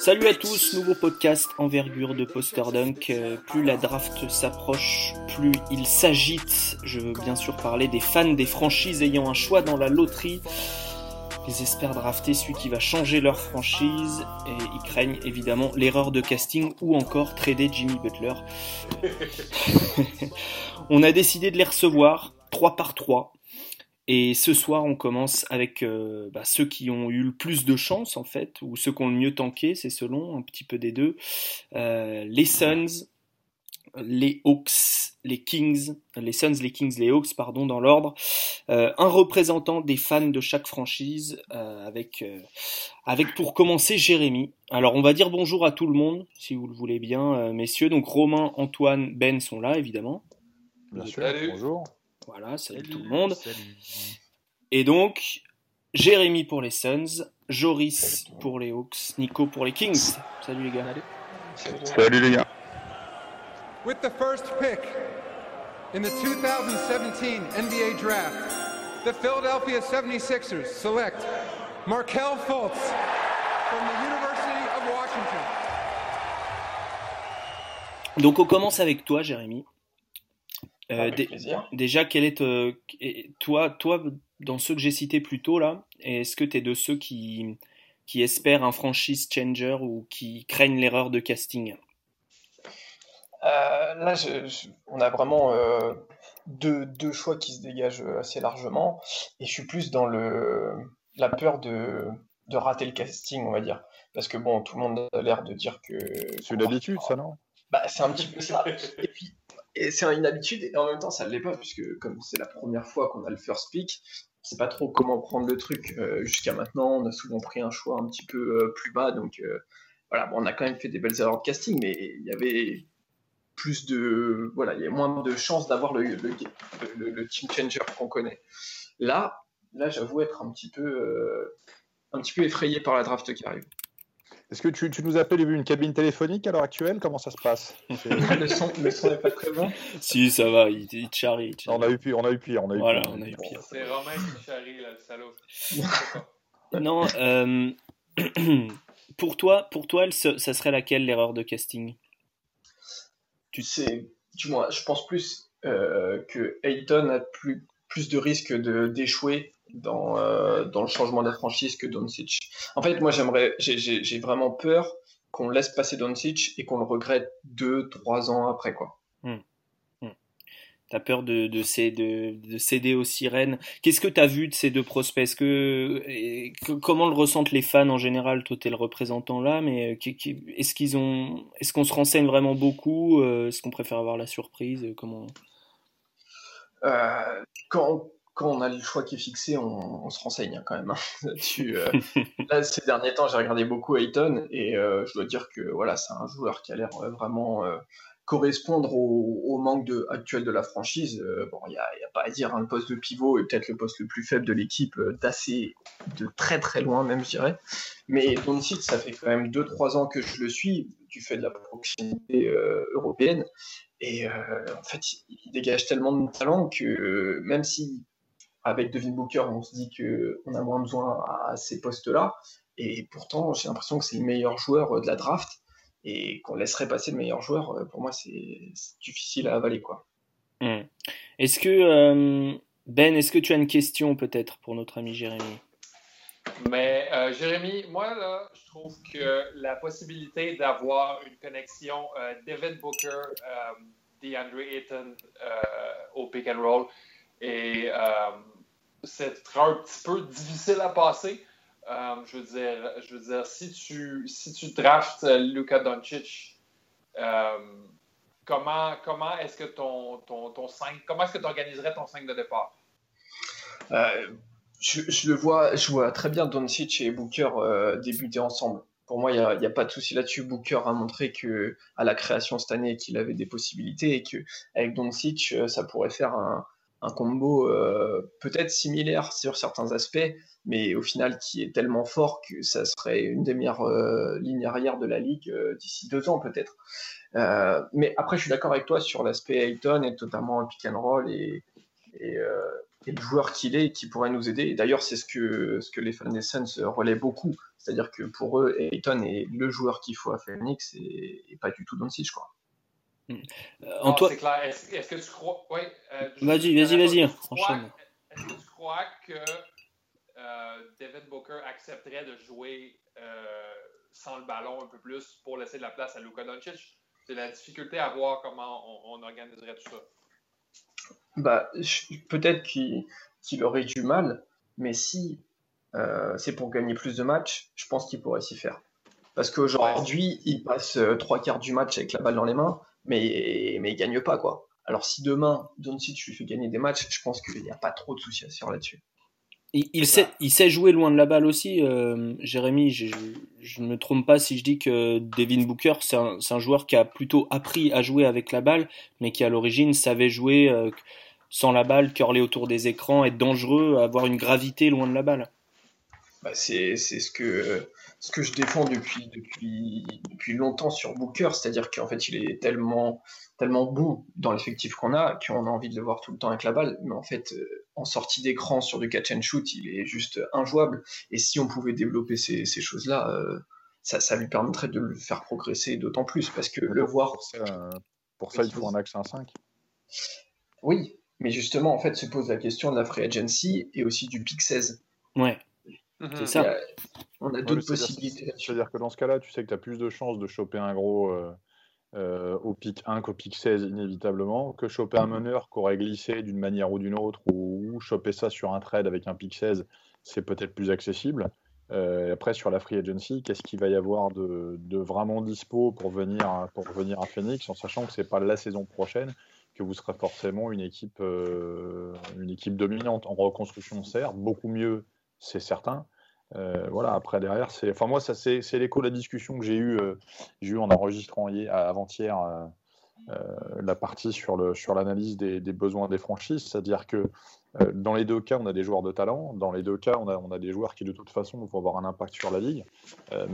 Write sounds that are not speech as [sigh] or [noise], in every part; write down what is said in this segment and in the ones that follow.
Salut à tous, nouveau podcast envergure de Poster Dunk. Euh, plus la draft s'approche, plus il s'agite. Je veux bien sûr parler des fans des franchises ayant un choix dans la loterie. Ils espèrent drafter celui qui va changer leur franchise et ils craignent évidemment l'erreur de casting ou encore trader Jimmy Butler. [laughs] [laughs] On a décidé de les recevoir 3 par 3 et ce soir, on commence avec euh, bah, ceux qui ont eu le plus de chance, en fait, ou ceux qui ont le mieux tanké, c'est selon, un petit peu des deux. Euh, les Suns, les Hawks, les Kings, les Suns, les Kings, les Hawks, pardon, dans l'ordre. Euh, un représentant des fans de chaque franchise, avec, avec pour commencer Jérémy. Alors, on va dire bonjour à tout le monde, si vous le voulez bien, messieurs. Donc, Romain, Antoine, Ben sont là, évidemment. Bien sûr, bonjour. Voilà, salut, tout le monde. Et donc, Jérémy pour les Suns, Joris pour les Hawks, Nico pour les Kings. Salut les gars. Salut, les gars. With the first pick in the 2017 NBA draft, the Philadelphia 76ers select Markel Fultz from the University of Washington. Donc on commence avec toi, Jérémy. Euh, déjà, quel est euh, toi, toi, dans ceux que j'ai cités plus tôt là, est-ce que tu es de ceux qui, qui espèrent un franchise changer ou qui craignent l'erreur de casting? Euh, Là, on a vraiment deux, deux, choix qui se dégagent assez largement, et je suis plus dans le, la peur de, de rater le casting, on va dire. Parce que bon, tout le monde a l'air de dire que. C'est une habitude, ça, non? Bah, C'est un petit peu ça. Et puis, et c'est une habitude, et en même temps, ça ne l'est pas, puisque comme c'est la première fois qu'on a le first pick, on sait pas trop comment prendre le truc. Euh, jusqu'à maintenant, on a souvent pris un choix un petit peu euh, plus bas, donc euh, voilà, bon, on a quand même fait des belles erreurs de casting, mais il y avait plus de. Voilà, il y a moins de chances d'avoir le, le, le, team changer qu'on connaît. Là, là j'avoue être un petit peu. un petit peu effrayé par la draft qui arrive. Est-ce que tu, tu, nous appelles une cabine téléphonique à l'heure actuelle? Comment ça se passe? [laughs] Le, son, n'est pas très bon. Si, ça va, il, il charrie. On a eu pire, on a eu pire. On a eu voilà, pire. on a eu pire. C'est Romain qui charrie, là, le salaud. [laughs] non, euh, [clears throat] pour toi, pour toi ça serait laquelle l'erreur de casting? Tu sais, tu vois, je pense plus euh, que Ayton a plus, plus de risques d'échouer dans, euh, dans le changement de la franchise que Doncic. En fait, moi, j'aimerais, j'ai vraiment peur qu'on laisse passer Doncic et qu'on le regrette deux, trois ans après, quoi. Hmm. T'as peur de, de, céder, de, céder aux sirènes. Qu'est-ce que tu as vu de ces deux prospects? Que, Comment le ressentent les fans en général? Toi, tu es le représentant là, mais euh, est-ce qu'ils ont, est-ce qu'on se renseigne vraiment beaucoup? Euh, Est-ce qu'on préfère avoir la surprise? Comment? Euh, quand, quand on a le choix qui est fixé, on, se renseigne hein, quand même hein, [laughs] euh, là, [laughs] ces derniers temps, j'ai regardé beaucoup Ayton et euh, je dois dire que voilà, c'est un joueur qui a l'air euh, vraiment correspondre au, manque de, actuel de la franchise. bon, il n'y a, pas à dire, hein, le poste de pivot est peut-être le poste le plus faible de l'équipe, d'assez, de très très loin même, je dirais. Mais Doncic, ça fait quand même 2-3 ans que je le suis, du fait de la proximité européenne. Et en fait, il dégage tellement de talent que même si avec Devin Booker, on se dit qu'on a moins besoin à ces postes-là. Et pourtant, j'ai l'impression que c'est le meilleur joueur de la draft. Et qu'on laisserait passer le meilleur joueur, euh, pour moi, c'est difficile à avaler. quoi. Hmm. Est-ce que, euh, Ben, est-ce que tu as une question peut-être pour notre ami Jérémy? Mais euh, Jérémy, moi, là, je trouve que la possibilité d'avoir une connexion Devin Booker, DeAndre Ayton au pick and roll, et c'est un petit peu difficile à passer. Euh, je, veux dire, je veux dire, si tu, si tu draftes Luka Doncic, euh, comment, comment est-ce que ton, ton, ton 5, comment est-ce que tu organiserais ton 5 de départ? Euh, je, je, le vois, je vois très bien Doncic et Booker débuter ensemble. Pour moi, il n'y a, a, pas de souci là-dessus. Booker a montré que à la création cette année qu'il avait des possibilités et que avec Doncic, ça pourrait faire un, un combo euh, peut-être similaire sur certains aspects, mais au final qui est tellement fort que ça serait une des meilleures euh, lignes arrière de la ligue euh, d'ici deux ans peut-être. mais après, je suis d'accord avec toi sur l'aspect Ayton et notamment pick and roll et, et le joueur qu'il est qui pourrait nous aider. D'ailleurs, c'est ce que, ce que les fans des Suns relaient beaucoup. C'est-à-dire que pour eux, Ayton est le joueur qu'il faut à Phoenix et, pas du tout Doncic, quoi. Antoine, c'est clair. Est-ce est-ce que tu crois. Oui, euh, je- Vas-y, vas-y, vas-y, enchaîne. Est-ce que tu crois que euh, Devin Booker accepterait de jouer euh, sans le ballon un peu plus pour laisser de la place à Luka Doncic? C'est la difficulté à voir comment on, on organiserait tout ça. Bah, je- peut-être qu'il qu'il aurait du mal, mais si euh, c'est pour gagner plus de matchs, je pense qu'il pourrait s'y faire. Parce qu'aujourd'hui, il passe euh, trois quarts du match avec la balle dans les mains, mais, mais il gagne pas, quoi. Alors si demain, Doncic lui fait gagner des matchs, je pense qu'il n'y a pas trop de soucis à se faire là-dessus. Il, il sait, il sait jouer loin de la balle aussi, euh, Jérémy. Je, ne me trompe pas si je dis que Devin Booker, c'est un, joueur qui a plutôt appris à jouer avec la balle, mais qui à l'origine savait jouer euh, sans la balle, curler autour des écrans, être dangereux, avoir une gravité loin de la balle. Bah, c'est c'est ce que, ce que je défends depuis, depuis, depuis longtemps sur Booker, c'est-à-dire qu'en fait, il est tellement, tellement bon dans l'effectif qu'on a qu'on a envie de le voir tout le temps avec la balle, mais en fait, euh, en sortie d'écran sur du catch and shoot, il est juste injouable. Et si on pouvait développer ces, ces choses-là, euh, ça, ça lui permettrait de le faire progresser d'autant plus, parce que le voir, Pour ça, pour ça, il faut un axe 1-5. oui, mais justement, en fait, se pose la question de la free agency et aussi du pick 16. Ouais. C'est ça. Il y a- on a d'autres possibilités. C'est-à-dire que dans ce cas-là, tu sais que tu as plus de chances de choper un gros euh, euh, au pic 1 qu'au pic 16, inévitablement, que choper un meneur qui aurait glissé d'une manière ou d'une autre, ou, ou choper ça sur un trade avec un pic 16, c'est peut-être plus accessible. Euh, et après, sur la free agency, qu'est-ce qu'il va y avoir de, de vraiment dispo pour venir, pour venir à Phoenix, en sachant que c'est pas la saison prochaine que vous serez forcément une équipe, euh, une équipe dominante en reconstruction, certes, beaucoup mieux, c'est certain. Euh, voilà, après derrière, c'est, enfin moi, ça c'est, l'écho de la discussion que j'ai eu, euh, j'ai eu en enregistrant hier, avant-hier euh, la partie sur le sur l'analyse des, besoins des franchises, c'est-à-dire que dans les deux cas, on a des joueurs de talent, dans les deux cas, on a on a des joueurs qui de toute façon vont avoir un impact sur la ligue,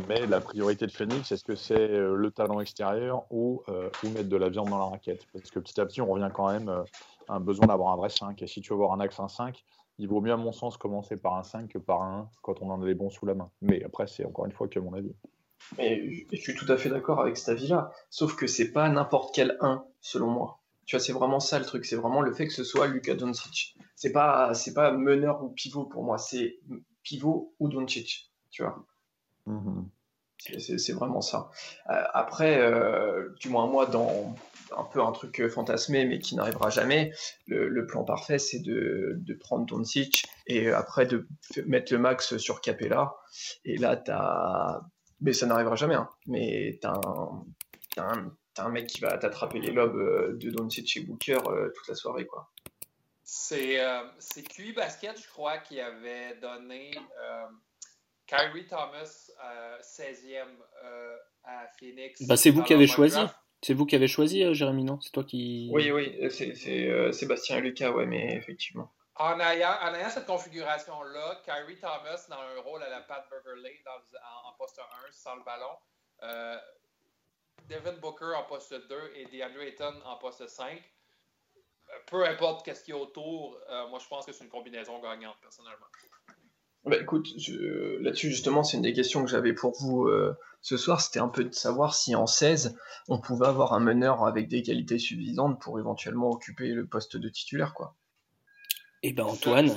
mais la priorité de Phoenix, est-ce que c'est le talent extérieur ou ou mettre de la viande dans la raquette? Parce que petit à petit, on revient quand même à un besoin d'avoir un vrai 5, et si tu veux avoir un axe 1-5 il vaut mieux, à mon sens, commencer par un 5 que par un 1 quand on en a des bons sous la main. Mais après, c'est encore une fois que mon avis. Mais je suis tout à fait d'accord avec cet avis-là. Sauf que c'est pas n'importe quel 1, selon moi. Tu vois, c'est vraiment ça le truc. C'est vraiment le fait que ce soit Luka Doncic. C'est pas, c'est pas meneur ou pivot pour moi. C'est pivot ou Doncic. Tu vois. C'est- C'est c'est vraiment ça. Euh, après, euh, du moins moi, dans un peu un truc euh, fantasmé, mais qui n'arrivera jamais, le, le plan parfait, c'est de, de prendre Doncic et euh, après de mettre le max sur Capella. Et là, t'as... Mais ça n'arrivera jamais, hein. mais t'as un... t'as un... t'as un mec qui va t'attraper les lobes euh, de Doncic et Booker euh, toute la soirée, quoi. C'est euh, c'est QI Basket, je crois, qui avait donné euh, Kyrie Thomas euh, 16e euh, à Phoenix. Bah, c'est vous qui avez choisi. draft. C'est vous qui avez choisi, euh, Jérémy, non? C'est toi qui. Oui, oui, c'est, c'est, euh, Sébastien et Lucas, ouais, mais effectivement. En ayant, en ayant cette configuration-là, Kyrie Thomas dans un rôle à la Pat Beverley dans, en, en poste 1 sans le ballon, euh, Devin Booker en poste 2 et DeAndre Ayton en poste 5. Euh, Peu importe qu'est-ce qu'il y a autour, euh, moi je pense que c'est une combinaison gagnante personnellement. Bah écoute, là-dessus justement, c'est une des questions que j'avais pour vous euh, ce soir, c'était un peu de savoir si en 16, on pouvait avoir un meneur avec des qualités suffisantes pour éventuellement occuper le poste de titulaire, quoi. Eh ben Antoine,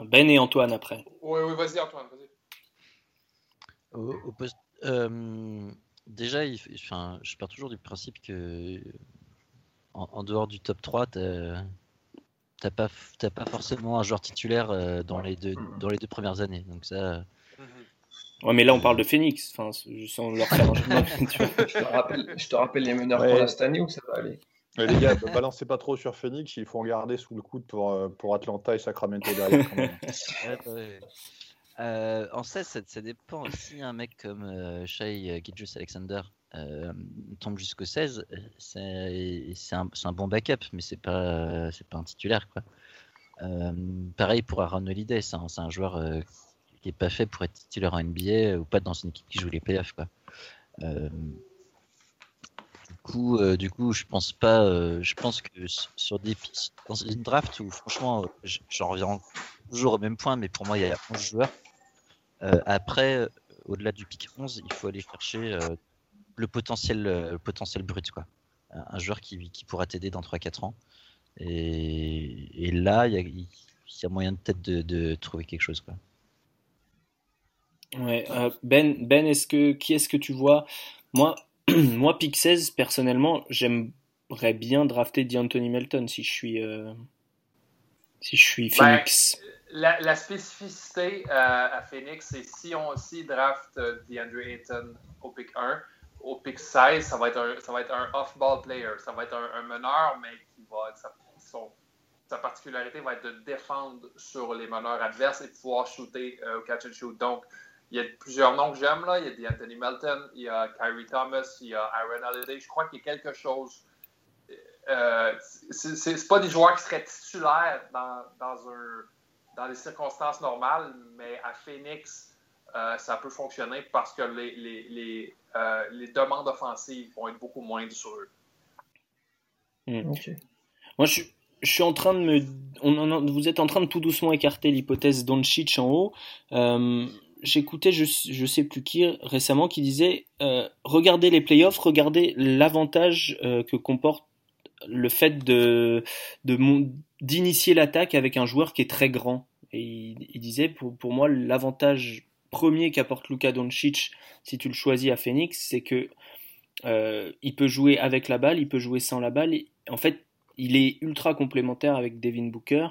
Ben et Antoine après. Oui, oui, vas-y Antoine, vas-y. Au, au poste, euh, déjà, il, enfin, je pars toujours du principe que en, en dehors du top 3, t'as pas, pas forcément un joueur titulaire euh, dans, les deux, dans les deux premières années. Donc ça, Ouais, mais là on parle de Phoenix, enfin, sans leur faire un. Je te rappelle, je te rappelle les meneurs Ouais. qu'on a cette année ou ça va aller Mais les gars, ne balancez pas trop sur Phoenix, il faut en garder sous le coude pour, euh, pour Atlanta et Sacramento derrière. Quand même. [laughs] Ouais, bah. Euh, en 16, ça, ça dépend. Si un mec comme euh, Shai Gilgeous Alexander euh, tombe jusqu'au 16, euh, c'est c'est un, c'est un bon backup, mais c'est pas, c'est pas un titulaire. Quoi. Euh, pareil pour Aaron Holiday, c'est un, joueur euh, qui est pas fait pour être titulaire en NBA ou pas dans une équipe qui joue les playoffs. Quoi. Euh, du coup, euh, du coup, je pense pas. euh, je pense que sur des dans une draft où franchement, j'en reviens toujours au même point, mais pour moi, il y a 11 joueurs. Après, au-delà du pick 11, il faut aller chercher le potentiel, le potentiel brut, quoi. Un joueur qui, pourra t'aider dans 3-4 ans. Et, là, il y a, il y a moyen peut-être de, de trouver quelque chose, quoi. Ouais, euh, ben, Ben, est-ce que qui est-ce que tu vois? Moi, [clears throat] moi, pick 16, personnellement, j'aimerais bien drafter d'Anthony Melton si je suis euh, si je suis Ben, Phoenix. La, la spécificité euh, à Phoenix, c'est si on aussi draft DeAndre Ayton au pick 1, au pick 16, ça va être un, ça va être un off-ball player. Ça va être un, un meneur, mais qui va sa, son- sa particularité va être de défendre sur les meneurs adverses et de pouvoir shooter euh, au catch and shoot. Donc, il y a plusieurs noms que j'aime là. Il y a DeAnthony Melton, il y a Kyrie Thomas, il y a Aaron Holiday. Je crois qu'il y a quelque chose. Euh, c'est pas des joueurs qui seraient titulaires dans, dans un dans les circonstances normales, mais à Phoenix, euh, ça peut fonctionner parce que les, les, les, euh, les demandes offensives vont être beaucoup moindres sur eux. Ok. Moi, je, suis- je suis en train de me. On en- vous êtes en train de tout doucement écarter l'hypothèse Doncic en haut. J'écoutais, je, sais plus qui récemment, qui disait euh, regardez les playoffs, regardez l'avantage euh, que comporte le fait de d'initier l'attaque avec un joueur qui est très grand. Et il, disait pour, pour moi l'avantage premier qu'apporte Luka Doncic si tu le choisis à Phoenix, c'est que euh, il peut jouer avec la balle, il peut jouer sans la balle. En fait, il est ultra complémentaire avec Devin Booker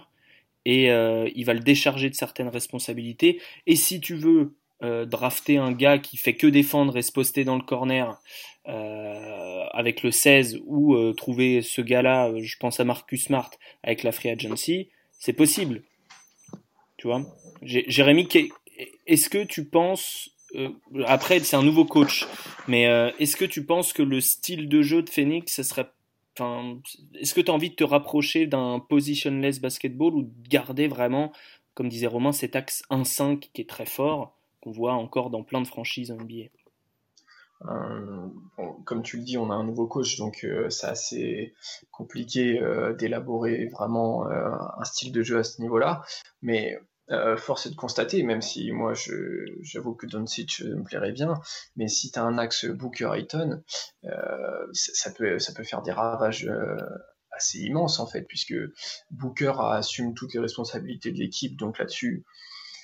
et euh, il va le décharger de certaines responsabilités. Et si tu veux euh, drafter un gars qui fait que défendre et se poster dans le corner euh, avec le 16 ou trouver ce gars-là, je pense à Marcus Smart avec la free agency, c'est possible. Tu vois? Jé- Jérémy, est-ce que tu penses après c'est un nouveau coach, mais est-ce que tu penses que le style de jeu de Phoenix, ce serait est-ce que tu as envie de te rapprocher d'un positionless basketball ou de garder vraiment, comme disait Romain, cet axe 1-5 qui est très fort, qu'on voit encore dans plein de franchises NBA Euh, comme tu le dis, on a un nouveau coach, donc euh, c'est assez compliqué euh, d'élaborer vraiment un style de jeu à ce niveau-là. Mais euh, force est de constater, même si moi j'avoue que Doncic me plairait bien, mais si tu as un axe Booker Ayton, euh, ça, peut, ça peut faire des ravages euh, assez immenses en fait, puisque Booker assume toutes les responsabilités de l'équipe, donc là-dessus,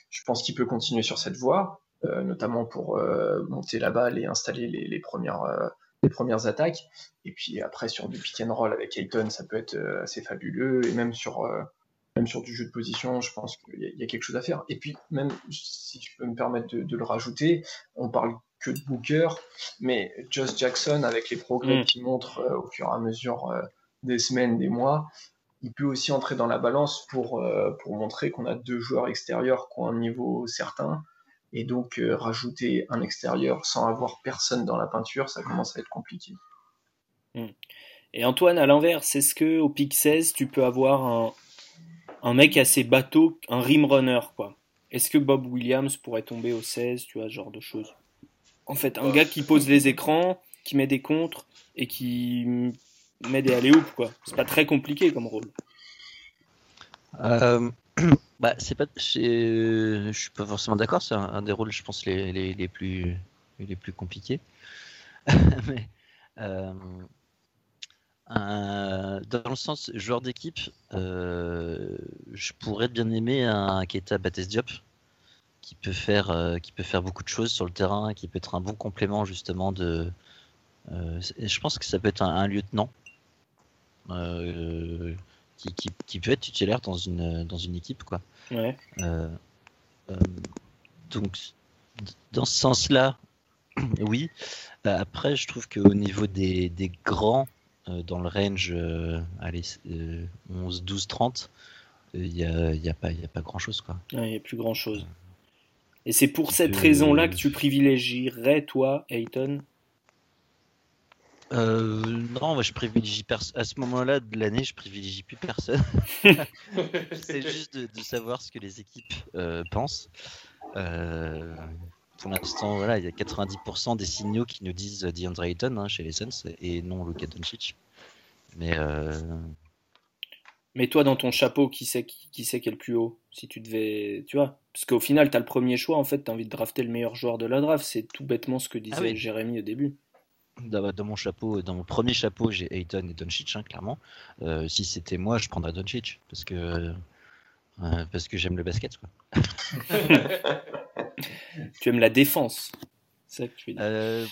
je pense qu'il peut continuer sur cette voie notamment pour monter la balle et installer les, premières, les premières attaques. Et puis après, sur du pick and roll avec Ayton, ça peut être assez fabuleux. Et même sur, même sur du jeu de position, je pense qu'il y, a- il y a quelque chose à faire. Et puis, même si je peux me permettre de, de le rajouter, on parle que de Booker, mais Josh Jackson, avec les progrès Mm. qu'il montre euh, au fur et à mesure euh, des semaines, des mois, il peut aussi entrer dans la balance pour, euh, pour montrer qu'on a deux joueurs extérieurs qui ont un niveau certain. Et donc, rajouter un extérieur sans avoir personne dans la peinture, ça commence à être compliqué. Et Antoine, à l'inverse, est-ce que au pick 16, tu peux avoir un, un mec assez bateau, un rim runner, quoi Est-ce que Bob Williams pourrait tomber au 16, tu vois, ce genre de choses? En fait, un gars qui pose les écrans, qui met des contres et qui met des alley quoi. C'est pas très compliqué comme rôle. Euh, [clears throat] bah, c'est pas, je suis pas forcément d'accord. C'est un, un des rôles, je pense, les, les, les plus, les plus compliqués. [laughs] Mais, euh, un- dans le sens joueur d'équipe, euh, je pourrais bien aimer un Keita Bates Diop qui peut faire, euh, qui peut faire beaucoup de choses sur le terrain, qui peut être un bon complément justement de. euh, je pense que ça peut être un, un lieutenant. Euh, qui, qui, qui peut être titulaire dans une, dans une équipe. Quoi. Ouais. Euh, euh, donc, dans ce sens-là, [clears throat] oui. Euh, Après, je trouve qu'au niveau des, des grands, euh, dans le range euh, allez, euh, 11, 12, 30, il n'y a, y a, pas- y a pas grand-chose. quoi. Il n'y a plus grand chose. Et c'est pour cette raison-là que tu privilégierais, toi, Ayton? Euh, non, moi, je privilégie pers- à ce moment-là de l'année, je privilégie plus personne. [laughs] C'est juste de, de savoir ce que les équipes euh, pensent. Euh, pour l'instant, voilà, il y a 90% des signaux qui nous disent DeAndre Ayton hein, chez les Suns et non Luka Doncic. Mais euh, mais toi, dans ton chapeau, qui sait qui, qui sait qui est le plus haut Si tu devais. Tu vois Parce qu'au final, tu as le premier choix, en fait, tu as envie de drafter le meilleur joueur de la draft. C'est tout bêtement ce que disait Ah oui. Jérémy au début. dans, dans mon chapeau, dans mon premier chapeau, j'ai Ayton et Doncic, hein, clairement. Euh, si c'était moi, je prendrais Doncic parce que euh, parce que j'aime le basket. Quoi. [laughs] Tu aimes la défense. C'est ça que tu veux dire. Euh,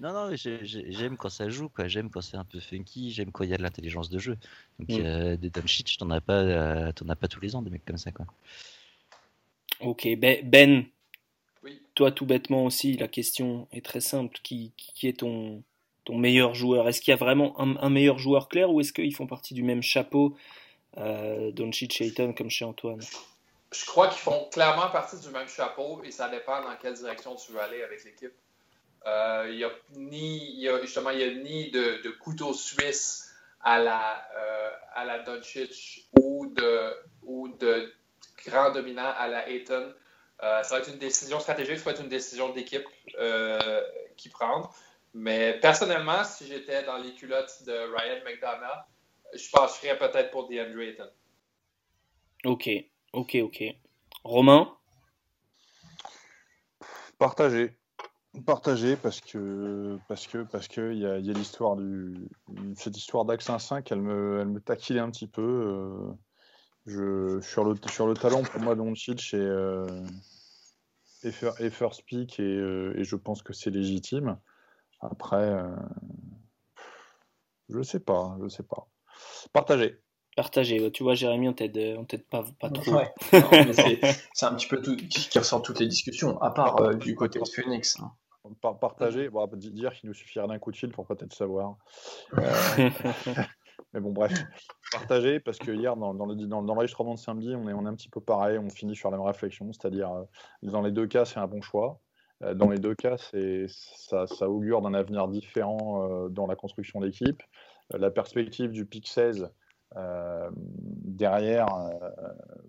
non, non, j'ai- j'ai- j'aime quand ça joue, quoi. J'aime quand c'est un peu funky, j'aime quand il y a de l'intelligence de jeu. Donc, Mm. euh, des Doncic, t'en as pas, euh, t'en as pas tous les ans, des mecs comme ça, quoi. Ok, Ben, Ben, Oui. toi, tout bêtement aussi, la question est très simple. Qui, qui est ton, ton meilleur joueur? Est-ce qu'il y a vraiment un, un meilleur joueur clair ou est-ce qu'ils font partie du même chapeau euh, Doncic et Ayton comme chez Antoine? Je crois qu'ils font clairement partie du même chapeau et ça dépend dans quelle direction tu veux aller avec l'équipe. Euh, Il y a ni, y a, y a ni de, de couteau suisse à la, euh, à la Doncic ou de, ou de grand dominant à la Ayton. Euh, ça va être une décision stratégique, ça va être une décision d'équipe euh, qui prendre. Mais personnellement, si j'étais dans les culottes de Ryan McDonough, je pencherais peut-être pour DeAndre Ayton. Ok, ok, ok. Romain Partagé. Partagé parce que parce que parce que il y a, y a l'histoire du cette histoire d'Axe 1-5 elle me elle me taquinait un petit peu euh, je sur le sur le talent pour moi Doncic euh, est first pick et, euh, et je pense que c'est légitime après euh, je sais pas je sais pas partagé Partagé. Tu vois, Jérémy, on t'aide, on t'aide pas, pas trop. Ouais. [laughs] C'est un petit peu tout qui ressort toutes les discussions, à part euh, du côté de Phoenix. hein. Par- partagé bon, di- dire qu'il nous suffirait d'un coup de fil pour peut-être savoir [laughs] Euh, [laughs] Mais bon, bref, partagé parce que hier, dans, dans le, dans, dans l'enregistrement de samedi, on est, on est un petit peu pareil, on finit sur la même réflexion, c'est-à-dire, euh, dans les deux cas, c'est un bon choix. Euh, dans les deux cas, c'est, ça, ça augure d'un avenir différent euh, dans la construction d'équipe. La perspective du pick 16 euh, derrière, euh,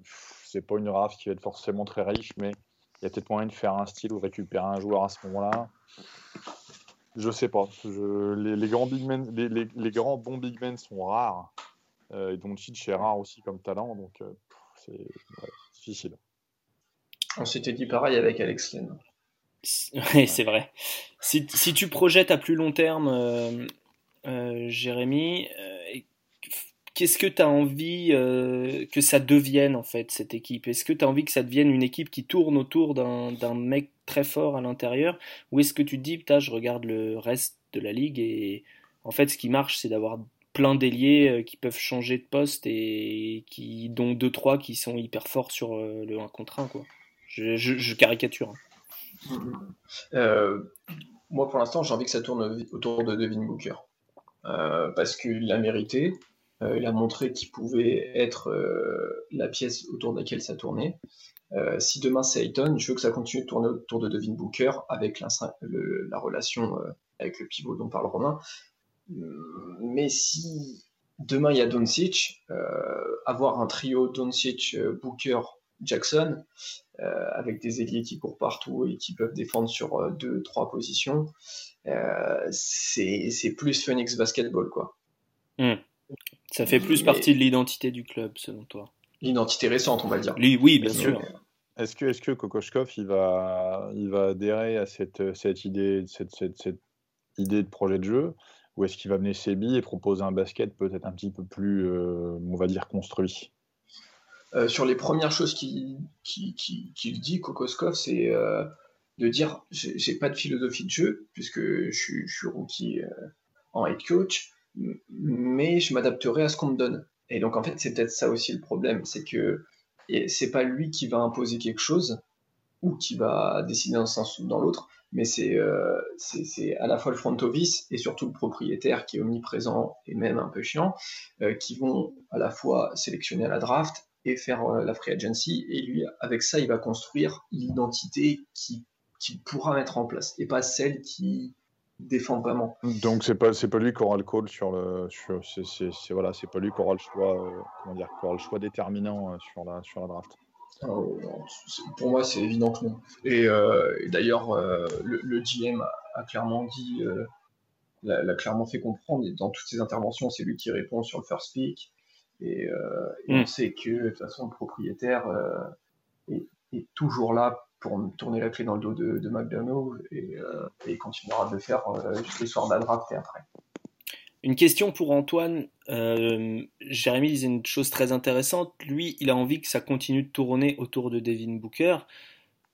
c'est pas une draft qui va être forcément très riche, mais il y a peut-être moyen de faire un style ou de récupérer un joueur à ce moment-là. Je sais pas. Je- les, les grands big men, les, les- les grands bons big men sont rares. Euh, et Doncic est rare aussi comme talent, donc euh, c'est ouais, difficile. On s'était dit pareil avec Alex Len. [laughs] Oui, c'est vrai. Si, si tu projettes à plus long terme, euh, euh, Jérémy, euh, qu'est-ce que tu as envie euh, que ça devienne en fait cette équipe? Est-ce que tu as envie que ça devienne une équipe qui tourne autour d'un mec très fort à l'intérieur? Ou est-ce que tu te dis, putain, je regarde le reste de la ligue et en fait ce qui marche c'est d'avoir plein d'ailiers euh, qui peuvent changer de poste et qui dont deux trois qui sont hyper forts sur euh, le 1 contre 1 quoi. Je, caricature. hein. Euh, moi, pour l'instant, j'ai envie que ça tourne autour de Devin Booker. Parce qu'il l'a mérité. Euh, il a montré qu'il pouvait être euh, la pièce autour de laquelle ça tournait. Euh, si demain c'est Ayton, je veux que ça continue de tourner autour de Devin Booker avec la relation avec le pivot dont parle Romain. Hum, Mais si demain il y a Doncic, avoir un trio Doncic, Booker, Jackson, avec des ailiers qui courent partout et qui peuvent défendre sur deux, trois positions, c'est plus Phoenix Basketball, quoi. Ça fait plus partie de l'identité du club, selon toi. L'identité récente, on va dire. Lui, oui, bien sûr. euh, Est-ce que, est-ce que Kokoschkov il va, il va adhérer à cette, cette, idée, cette, cette, cette idée de projet de jeu? Ou est-ce qu'il va mener ses billes et proposer un basket peut-être un petit peu plus, euh, on va dire, construit? Euh, sur les premières choses qu'il qui, qui, qu'il dit, Kokoskov, c'est euh, de dire j'ai pas de philosophie de jeu, puisque je suis, je suis rookie euh, en head coach, mais je m'adapterai à ce qu'on me donne. Et donc en fait, c'est peut-être ça aussi le problème, c'est que c'est pas lui qui va imposer quelque chose ou qui va décider dans un sens ou dans l'autre, mais c'est euh, à la fois le front office et surtout le propriétaire qui est omniprésent et même un peu chiant, euh, qui vont à la fois sélectionner à la draft et faire euh, la free agency. Et lui, avec ça, il va construire l'identité qu'il qu'il pourra mettre en place et pas celle qui défend vraiment. Donc c'est pas c'est pas lui qui aura le call sur le sur c'est voilà c'est pas lui qui aura le choix euh, comment dire qui aura le choix déterminant euh, sur la sur la draft. Oh, pour moi, c'est évident que non. Et, euh, d'ailleurs, euh, le, GM a, clairement dit, euh, l'a, clairement fait comprendre, et dans toutes ses interventions, c'est lui qui répond sur le first pick. Et, on hmm. sait que, de toute façon, le propriétaire est, toujours là pour tourner la clé dans le dos de, de McDonough et, il continuera de le faire jusqu'à l'histoire de la draft et après. Une question pour Antoine. Euh, Jérémy disait une chose très intéressante. Lui, il a envie que ça continue de tourner autour de Devin Booker,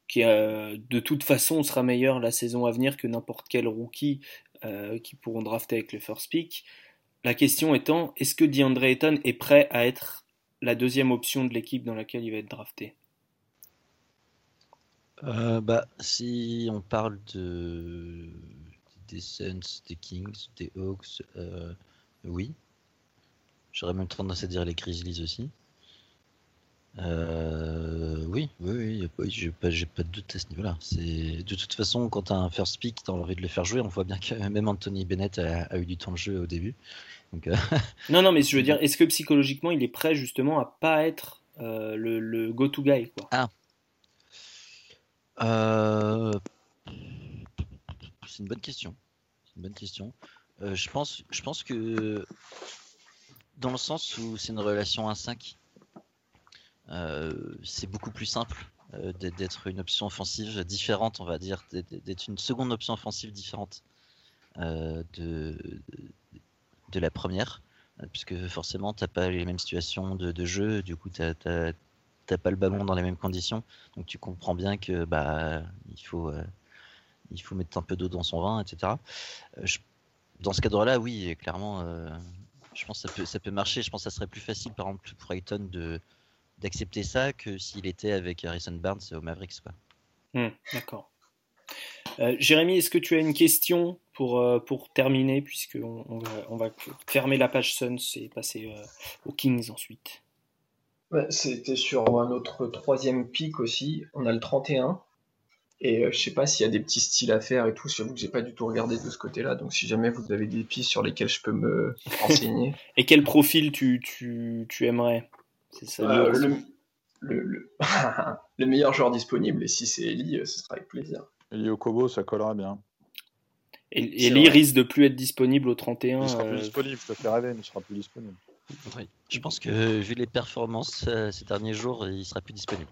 qui euh, de toute façon sera meilleur la saison à venir que n'importe quel rookie euh, qui pourront drafter avec le first pick. La question étant, est-ce que DeAndre Ayton est prêt à être la deuxième option de l'équipe dans laquelle il va être drafté? Bah, Si on parle de des Suns, des Kings, des Hawks, euh, oui. J'aurais même tendance à dire les Grizzlies aussi. Euh, oui, oui, oui, j'ai pas, pas de doute à ce niveau-là. C'est de toute façon quand tu as un first pick, tu as envie de le faire jouer. On voit bien que [laughs] même Anthony Bennett a, eu du temps de jeu au début. Euh, [laughs] non, non, mais je veux dire, est-ce que psychologiquement il est prêt justement à pas être le, go-to guy quoi? Ah. Euh, c'est une bonne question. Une bonne question. Euh, je, pense, je pense que dans le sens où c'est une relation 1-5, euh, c'est beaucoup plus simple d'être une option offensive différente, on va dire, d'être une seconde option offensive différente de, de la première, puisque forcément, tu n'as pas les mêmes situations de, jeu, du coup, tu n'as pas le ballon dans les mêmes conditions, donc tu comprends bien que bah, il faut il faut mettre un peu d'eau dans son vin, etc. Euh, dans ce cadre-là, oui, clairement, euh, je pense que ça peut, ça peut marcher. Je pense que ça serait plus facile, par exemple, pour Ayton de d'accepter ça que s'il était avec Harrison Barnes au Mavericks. Quoi. Hmm, d'accord. Euh, Jérémy, est-ce que tu as une question pour, pour terminer, puisqu'on on va, on va fermer la page Suns et passer aux Kings ensuite? C'était sur un autre troisième pic aussi. On a le 31. Et euh, je sais pas s'il y a des petits styles à faire et tout. J'avoue que j'ai pas du tout regardé de ce côté-là. Donc si jamais vous avez des pistes sur lesquelles je peux me [laughs] renseigner. et quel profil tu, tu, tu aimerais? C'est ça. Euh, le, le, [laughs] le, meilleur joueur disponible. Et si c'est Eli, euh, ce sera avec plaisir. Eli Okobo, ça collera bien. Et Eli risque de plus être disponible au 31. Il sera plus disponible, je te fais rêver, mais il sera plus disponible. Je pense que vu les performances ces derniers jours, il sera plus disponible.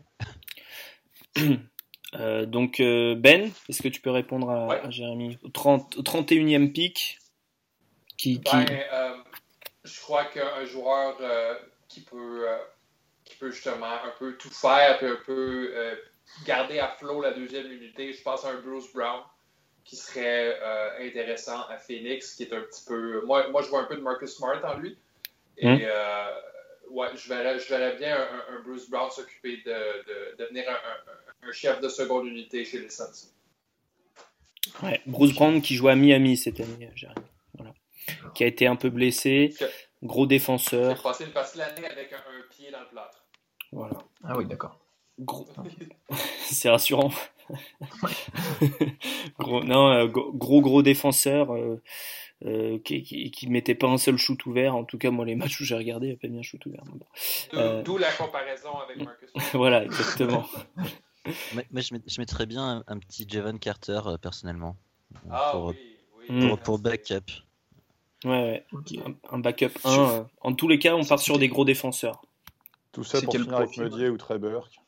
[coughs] Euh, donc euh, Ben, est-ce que tu peux répondre à, Jérémy? Au, 30, 31e pic qui, ben, euh, Je crois qu'un joueur qui, peut, qui peut justement un peu tout faire, un peu garder à flot la deuxième unité, je pense à un Bruce Brown qui serait intéressant à Phoenix, qui est un petit peu... Moi, moi, je vois un peu de Marcus Smart en lui. Et hmm. ouais, je verrais, je bien un, Bruce Brown s'occuper de, de, devenir un, un chef de seconde unité chez les Suns. Ouais, Bruce Brown qui joue à Miami cette année, Jérémy. Voilà. Qui a été un peu blessé, gros défenseur. Il a passé une partie de l'année avec un, pied dans le plâtre. Voilà. Ah oui, d'accord. Gros... [laughs] [laughs] C'est rassurant. [laughs] gros, non, euh, gros gros défenseur. Euh, euh, qui, qui, mettait pas un seul shoot ouvert. En tout cas, moi, les matchs où j'ai regardé, il n'y a pas bien shoot ouvert. D'où la comparaison avec [laughs] Marcus. voilà, exactement. [laughs] Mais, je, mettrais bien un, petit Javon Carter euh, personnellement. Ah, pour, oui, oui, pour, backup. Ouais, ouais. Un, backup 1. Euh, en tous les cas, on part sur des gros défenseurs. Tout ça pour finir avec Medier ou Trey Burke.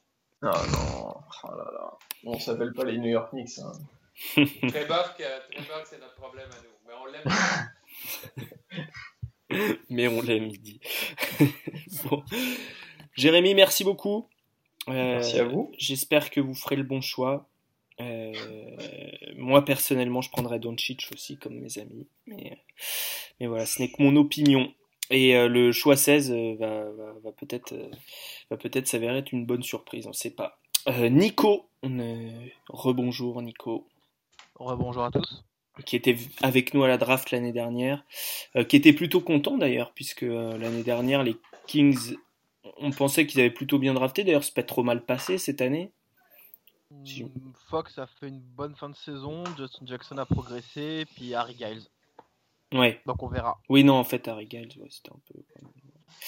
Ah non, oh là là. On s'appelle pas les New York Knicks. Hein. [laughs] Trey Burke, euh, c'est notre problème à nous. Mais on l'aime. [laughs] Mais on l'aime, il dit. [laughs] bon. Jérémy, merci beaucoup. Merci à vous. J'espère que vous ferez le bon choix. Euh, moi personnellement, je prendrais Doncic aussi comme mes amis, mais, mais voilà, ce n'est que mon opinion. Et euh, le choix 16 euh, va, va, peut-être va peut-être s'avérer être une bonne surprise, on ne sait pas. Nico, rebonjour Nico. Rebonjour à tous. Qui était avec nous à la draft l'année dernière, qui était plutôt content d'ailleurs, puisque l'année dernière les Kings on pensait qu'ils avaient plutôt bien drafté. D'ailleurs, c'est pas trop mal passé cette année. Hmm, Fox a fait une bonne fin de saison. Justin Jackson a progressé. Puis Harry Giles. Ouais. Donc on verra. Oui, non, en fait, Harry Giles, c'était un peu.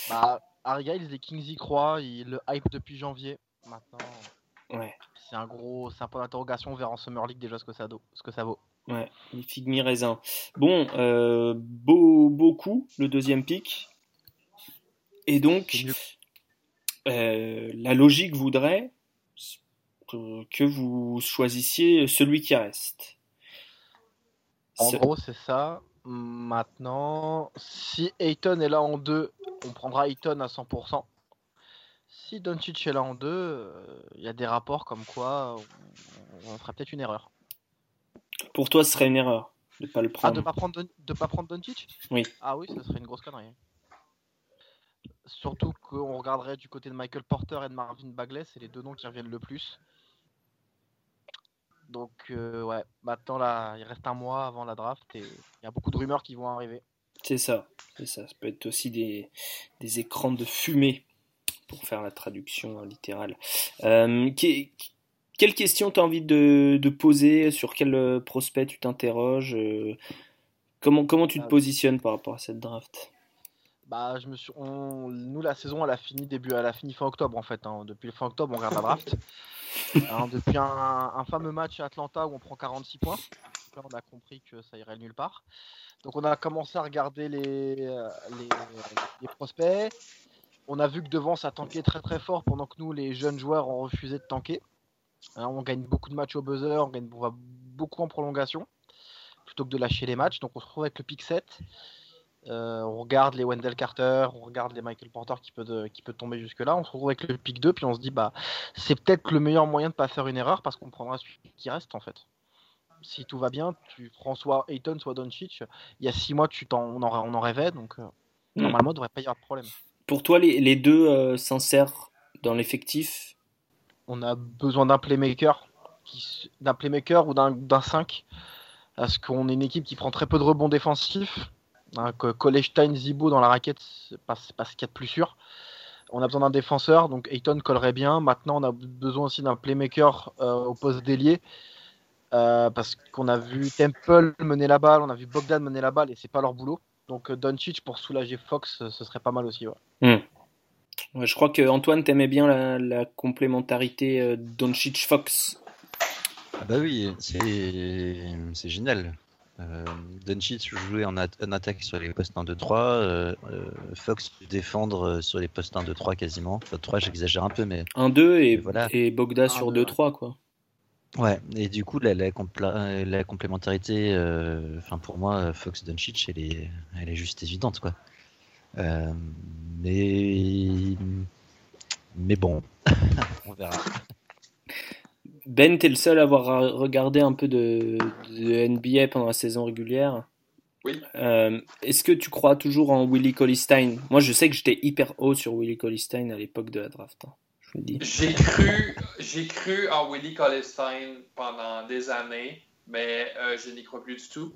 Bah, Harry Giles, les Kings y croient. Il le hype depuis janvier. Maintenant, Ouais. c'est un gros, c'est un point d'interrogation. On verra en Summer League déjà ce que ça, do- ce que ça vaut. Ouais, les figues mi-raisin. Bon, euh, beau, beau coup, le deuxième pic. Et donc, euh, la logique voudrait que, vous choisissiez celui qui reste. En gros, c'est ça. Maintenant, si Ayton est là en 2, on prendra Ayton à 100%. Si Doncic est là en 2, il y a des rapports comme quoi on, on ferait peut-être une erreur. Pour toi, ce serait une erreur de ne pas le Ah, prendre. de pas prendre Don- de pas prendre Doncic Oui. Ah oui, ça serait une grosse connerie. Surtout qu'on regarderait du côté de Michael Porter et de Marvin Bagley, c'est les deux noms qui reviennent le plus. Donc euh, ouais, maintenant là, il reste un mois avant la draft et il y a beaucoup de rumeurs qui vont arriver. C'est ça, c'est ça. Ça peut être aussi des, des écrans de fumée pour faire la traduction euh, littérale. Euh, qui- quelle question tu as envie de, de poser? Sur quel euh, prospect tu t'interroges Euh, comment, comment tu te Ah. positionnes par rapport à cette draft? Bah, je me suis, on- nous la saison elle a fini début, elle a fini fin octobre en fait. hein. Depuis le fin octobre on regarde la draft. [laughs] Hein, depuis un, un fameux match à Atlanta où on prend 46 points, là on a compris que ça irait nulle part. Donc on a commencé à regarder les, euh, les, les prospects. On a vu que devant ça tankait très très fort pendant que nous les jeunes joueurs ont refusé de tanker. Hein, on gagne beaucoup de matchs au buzzer, on, gagne, on va beaucoup en prolongation plutôt que de lâcher les matchs. Donc on se retrouve avec le pick 7. Euh, on regarde les Wendell Carter, on regarde les Michael Porter qui peut, de- qui peut tomber jusque-là. On se retrouve avec le pick 2, puis on se dit, bah, c'est peut-être le meilleur moyen de pas faire une erreur parce qu'on prendra celui qui reste en fait. Si tout va bien, tu prends soit Ayton, soit Doncic. Il y a six mois, tu t'en, on, en, on en rêvait, donc euh, Mm. normalement, il devrait pas y avoir de problème. Pour toi, les, les deux euh, s'insèrent dans l'effectif On a besoin d'un playmaker, d'un playmaker ou d'un, d'un 5, parce qu'on est une équipe qui prend très peu de rebonds défensifs. Hein, Colestein, Zibo dans la raquette, c'est pas, pas ce qu'il y a de plus sûr. On a besoin d'un défenseur, donc Ayton collerait bien. Maintenant, on a besoin aussi d'un playmaker euh, au poste d'ailier. euh, parce qu'on a vu Temple mener la balle, on a vu Bogdan mener la balle et c'est pas leur boulot. Donc euh, Doncic pour soulager Fox, ce serait pas mal aussi. ouais. Ouais, Je crois que Antoine t'aimait bien la, la complémentarité euh, Doncic-Fox. Ah bah oui, c'est c'est génial. Euh, Doncic jouer en, at- en attaque sur les postes 1, 2, 3, euh, euh, Fox peut défendre euh, sur les postes 1, 2, 3 quasiment. Enfin 3 j'exagère un peu mais 1-2 et, Et voilà. et Bogda sur deux, 2-3 quoi. ouais. Et du coup la, la, compla- la complémentarité, euh, enfin pour moi Fox Doncic elle est, elle est juste évidente quoi. Euh, mais mais bon, [laughs] on verra. Ben, t'es le seul à avoir regardé un peu de, de NBA pendant la saison régulière. Oui. Euh, Est-ce que tu crois toujours en Willie Collistein Moi, je sais que j'étais hyper haut sur Willie Collistein à l'époque de la draft. hein, je vous le dis. J'ai cru, j'ai cru en Willie Collestein pendant des années, mais euh, je n'y crois plus du tout.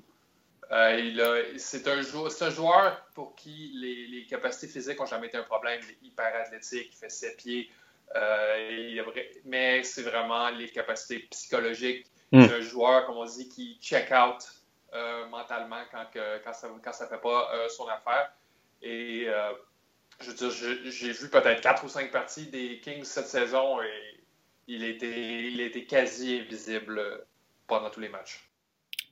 Euh, il a- c'est, un jou- un joueur pour qui les, les capacités physiques n'ont jamais été un problème. Il est hyper athlétique, il fait 7 pieds, euh, il a vrai- mais c'est vraiment les capacités psychologiques. Mm. C'est un joueur, comme on dit, qui check out euh, mentalement quand, que- quand ça ne fait pas son affaire. Et je veux dire, j'ai vu peut-être 4 ou 5 parties des Kings cette saison et il était, il était quasi invisible pendant tous les matchs.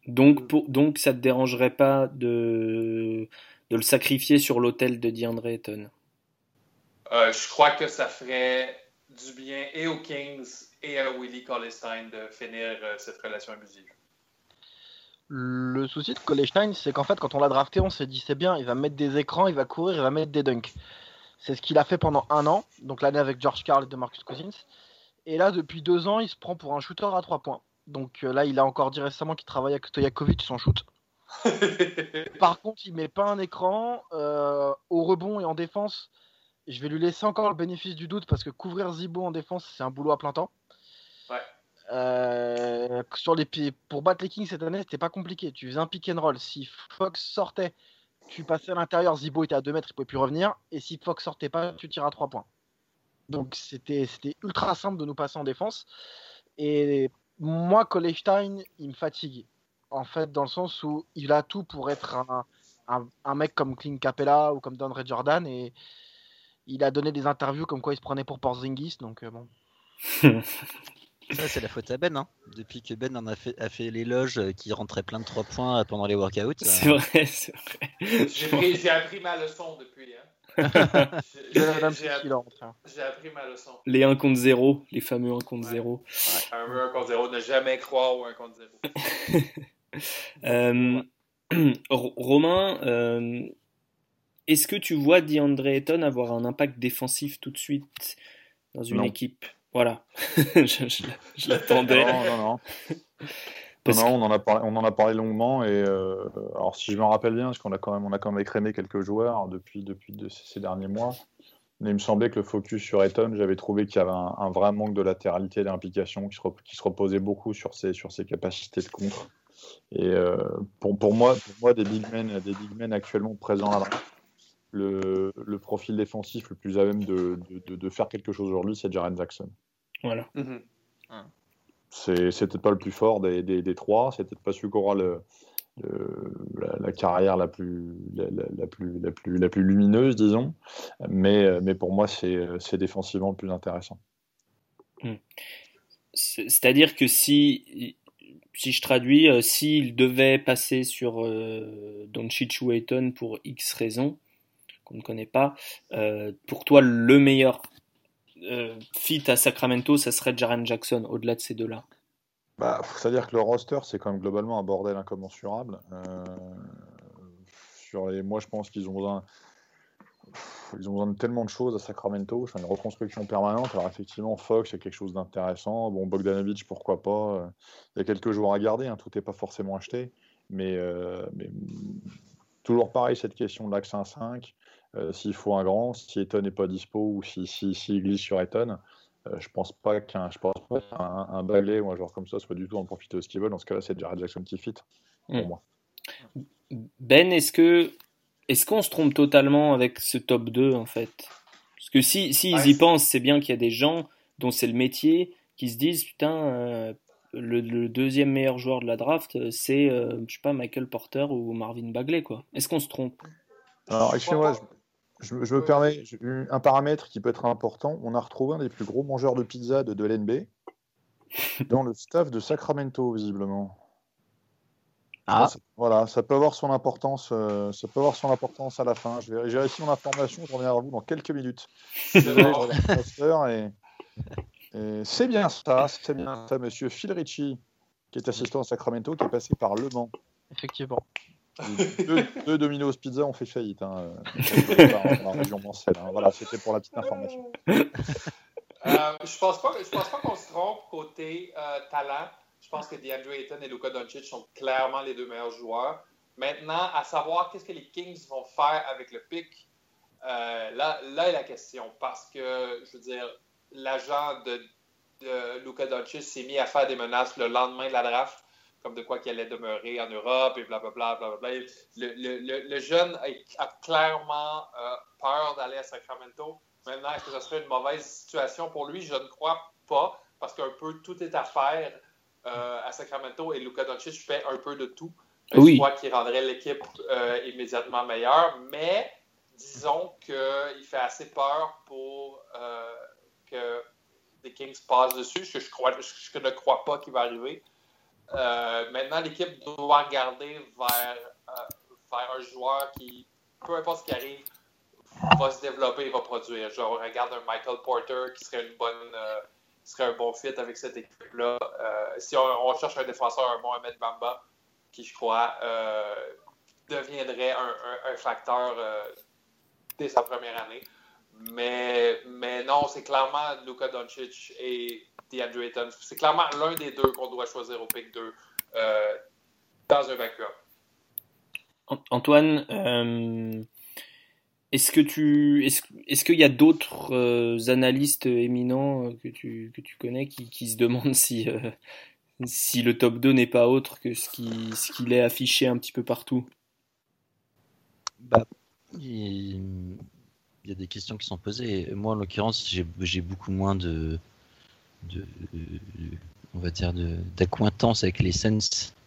Donc, pour, donc, ça te dérangerait pas de, de le sacrifier sur l'autel de DeAndre Ayton? Euh, je crois que ça ferait du bien et aux Kings et à Willie Collestein de finir euh, cette relation abusive. Le souci de Colestein, c'est qu'en fait, quand on l'a drafté, on s'est dit c'est bien, il va mettre des écrans, il va courir, il va mettre des dunks. C'est ce qu'il a fait pendant un an, donc l'année avec George Karl et de Marcus Cousins. Et là, depuis deux ans, il se prend pour un shooter à trois points. Donc euh, là, il a encore dit récemment qu'il travaille avec Stojakovic son shoot. [laughs] Par contre, il met pas un écran euh, au rebond et en défense. Je vais lui laisser encore le bénéfice du doute parce que couvrir Zibo en défense, c'est un boulot à plein temps. Ouais. Euh, sur les pieds, pour battre les Kings cette année, c'était pas compliqué. Tu faisais un pick and roll. Si Fox sortait, tu passais à l'intérieur. Zibo était à 2 mètres, il pouvait plus revenir. Et si Fox sortait pas, tu tirais à 3 points. Donc c'était c'était ultra simple de nous passer en défense. Et moi, Colestein, il me fatigue. En fait, dans le sens où il a tout pour être un, un, un mec comme Clint Capella ou comme DeAndre Jordan. Et il a donné des interviews comme quoi il se prenait pour Porzingis. Donc euh, bon. [laughs] Ça, c'est la faute à Ben. Hein. Depuis que Ben en a fait, a fait l'éloge euh, qui rentrait plein de 3 points pendant les workouts. C'est euh, vrai, c'est vrai. J'ai appris ma leçon depuis. Hein. J'ai- appris, hein. appris ma leçon. Les 1 contre 0, les fameux 1 contre Ouais. 0. Un 1 contre 0, ne jamais croire au 1 contre 0. [laughs] Euh, [clears throat] Ro- Romain, euh, est-ce que tu vois DeAndre Ayton avoir un impact défensif tout de suite dans une Non. équipe? Voilà, [laughs] je, je- je l'attendais. Non, non, non. [laughs] Parce Non, non, on en a parlé, on en a parlé longuement et euh, alors si je me rappelle bien, parce qu'on a quand même, on a quand même écrémé quelques joueurs depuis depuis de- ces derniers mois. Mais il me semblait que le focus sur Eton, j'avais trouvé qu'il y avait un, un vrai manque de latéralité et d'implication qui se, rep- qui se reposait beaucoup sur ses, sur ses capacités de contre. Et euh, pour, pour moi, pour moi, des big men, des big men actuellement présents là, le, le profil défensif le plus à même de, de, de- de faire quelque chose aujourd'hui, c'est Jaren Jackson. Voilà. Mhm. C'est peut-être pas le plus fort des, trois, c'est peut-être pas celui qui aura le, le- la, la carrière la plus, la, plus, la, plus, la plus lumineuse, disons, mais, mais pour moi, c'est c'est défensivement le plus intéressant. C'est- C'est-à-dire que si, si je traduis, euh, s'il devait passer sur euh, Doncic pour X raisons qu'on ne connaît pas, euh, pour toi, le meilleur euh, fit à Sacramento, ça serait Jaren Jackson, au-delà de ces deux-là. Bah, C'est-à-dire que le roster, c'est quand même globalement un bordel incommensurable. Euh, sur les, moi, je pense qu'ils ont besoin, ils ont besoin de tellement de choses à Sacramento. C'est une reconstruction permanente. Alors effectivement, Fox, c'est quelque chose d'intéressant. Bon, Bogdanovic, pourquoi pas. Euh, Il y a quelques joueurs à garder. hein, Tout n'est pas forcément acheté. Mais, euh, mais, toujours pareil, cette question de l'axe 1-5. Euh, S'il faut un grand, si Eton n'est pas dispo ou si, si, s'il glisse sur Eton, euh, je pense pas qu'un je pense pas qu'un un Bagley ou un joueur comme ça soit du tout en profiter de ce qu'ils veulent. Dans ce cas-là, c'est Jared Jackson qui fit pour Mm. moi. Ben, est-ce que est-ce qu'on se trompe totalement avec ce top 2 en fait? Parce que si, si ils Ouais, y c'est- pensent, c'est bien qu'il y a des gens dont c'est le métier qui se disent putain euh, le, le deuxième meilleur joueur de la draft c'est euh, je sais pas Michael Porter ou Marvin Bagley quoi. Est-ce qu'on se trompe? Alors, excusez-moi, je, me permets un paramètre qui peut être important. On a retrouvé un des plus gros mangeurs de pizza de, de l'NB [laughs] dans le staff de Sacramento, visiblement. Ah. Ça- Voilà, ça peut avoir son importance. euh, ça peut avoir son importance à la fin. Je vais mon information. Je reviens vers vous dans quelques minutes. [laughs] Désolé, et c'est bien ça, c'est bien ça, Monsieur Phil Ritchie, qui est assistant à Sacramento, qui est passé par Le Mans. Effectivement. Deux, Domino's Pizza ont fait faillite hein, dans la région Mancelle. hein. Voilà, c'était pour la petite information. Euh, je pense pas, pense pas qu'on se trompe côté euh, talent. Je pense que DeAndre Ayton et Luka Doncic sont clairement les deux meilleurs joueurs. Maintenant, à savoir qu'est-ce que les Kings vont faire avec le pic, euh, là, là est la question. Parce que, je veux dire, l'agent de, de Luka Doncic s'est mis à faire des menaces le lendemain de la draft, comme de quoi qu'il allait demeurer en Europe et blablabla. blablabla. Le, le, le, le jeune a, clairement euh, peur d'aller à Sacramento. Maintenant, est-ce que ce serait une mauvaise situation pour lui? Je ne crois pas, parce qu'un peu tout est à faire euh, à Sacramento et Luka Doncic fait un peu de tout. Oui. Je crois qu'il rendrait l'équipe euh, immédiatement meilleure, mais disons qu'il fait assez peur pour que les Kings passent dessus, ce que je, crois, ce que je ne crois pas qu'il va arriver. Euh, maintenant, l'équipe doit regarder vers, euh, vers un joueur qui, peu importe ce qui arrive, va se développer et va produire. Genre, on regarde un Michael Porter qui serait une bonne, euh, qui serait un bon fit avec cette équipe-là. Euh, si on, cherche un défenseur, un Mohamed Bamba, qui je crois euh, deviendrait un, un- facteur euh, dès sa première année. Mais, mais non, c'est clairement Luka Doncic et DeAndre Ayton. C'est clairement l'un des deux qu'on doit choisir au pick 2 euh, dans un backup. An- Antoine, euh, est-ce que tu est-ce, est-ce qu'il y a d'autres euh, analystes éminents euh, que tu, que tu connais qui, qui se demandent si euh, si le top 2 n'est pas autre que ce qui ce qu'il est affiché un petit peu partout? Bah, il il y a des questions qui sont posées. Moi, en l'occurrence, j'ai beaucoup moins de, de, on va dire, d'acquaintance avec les Suns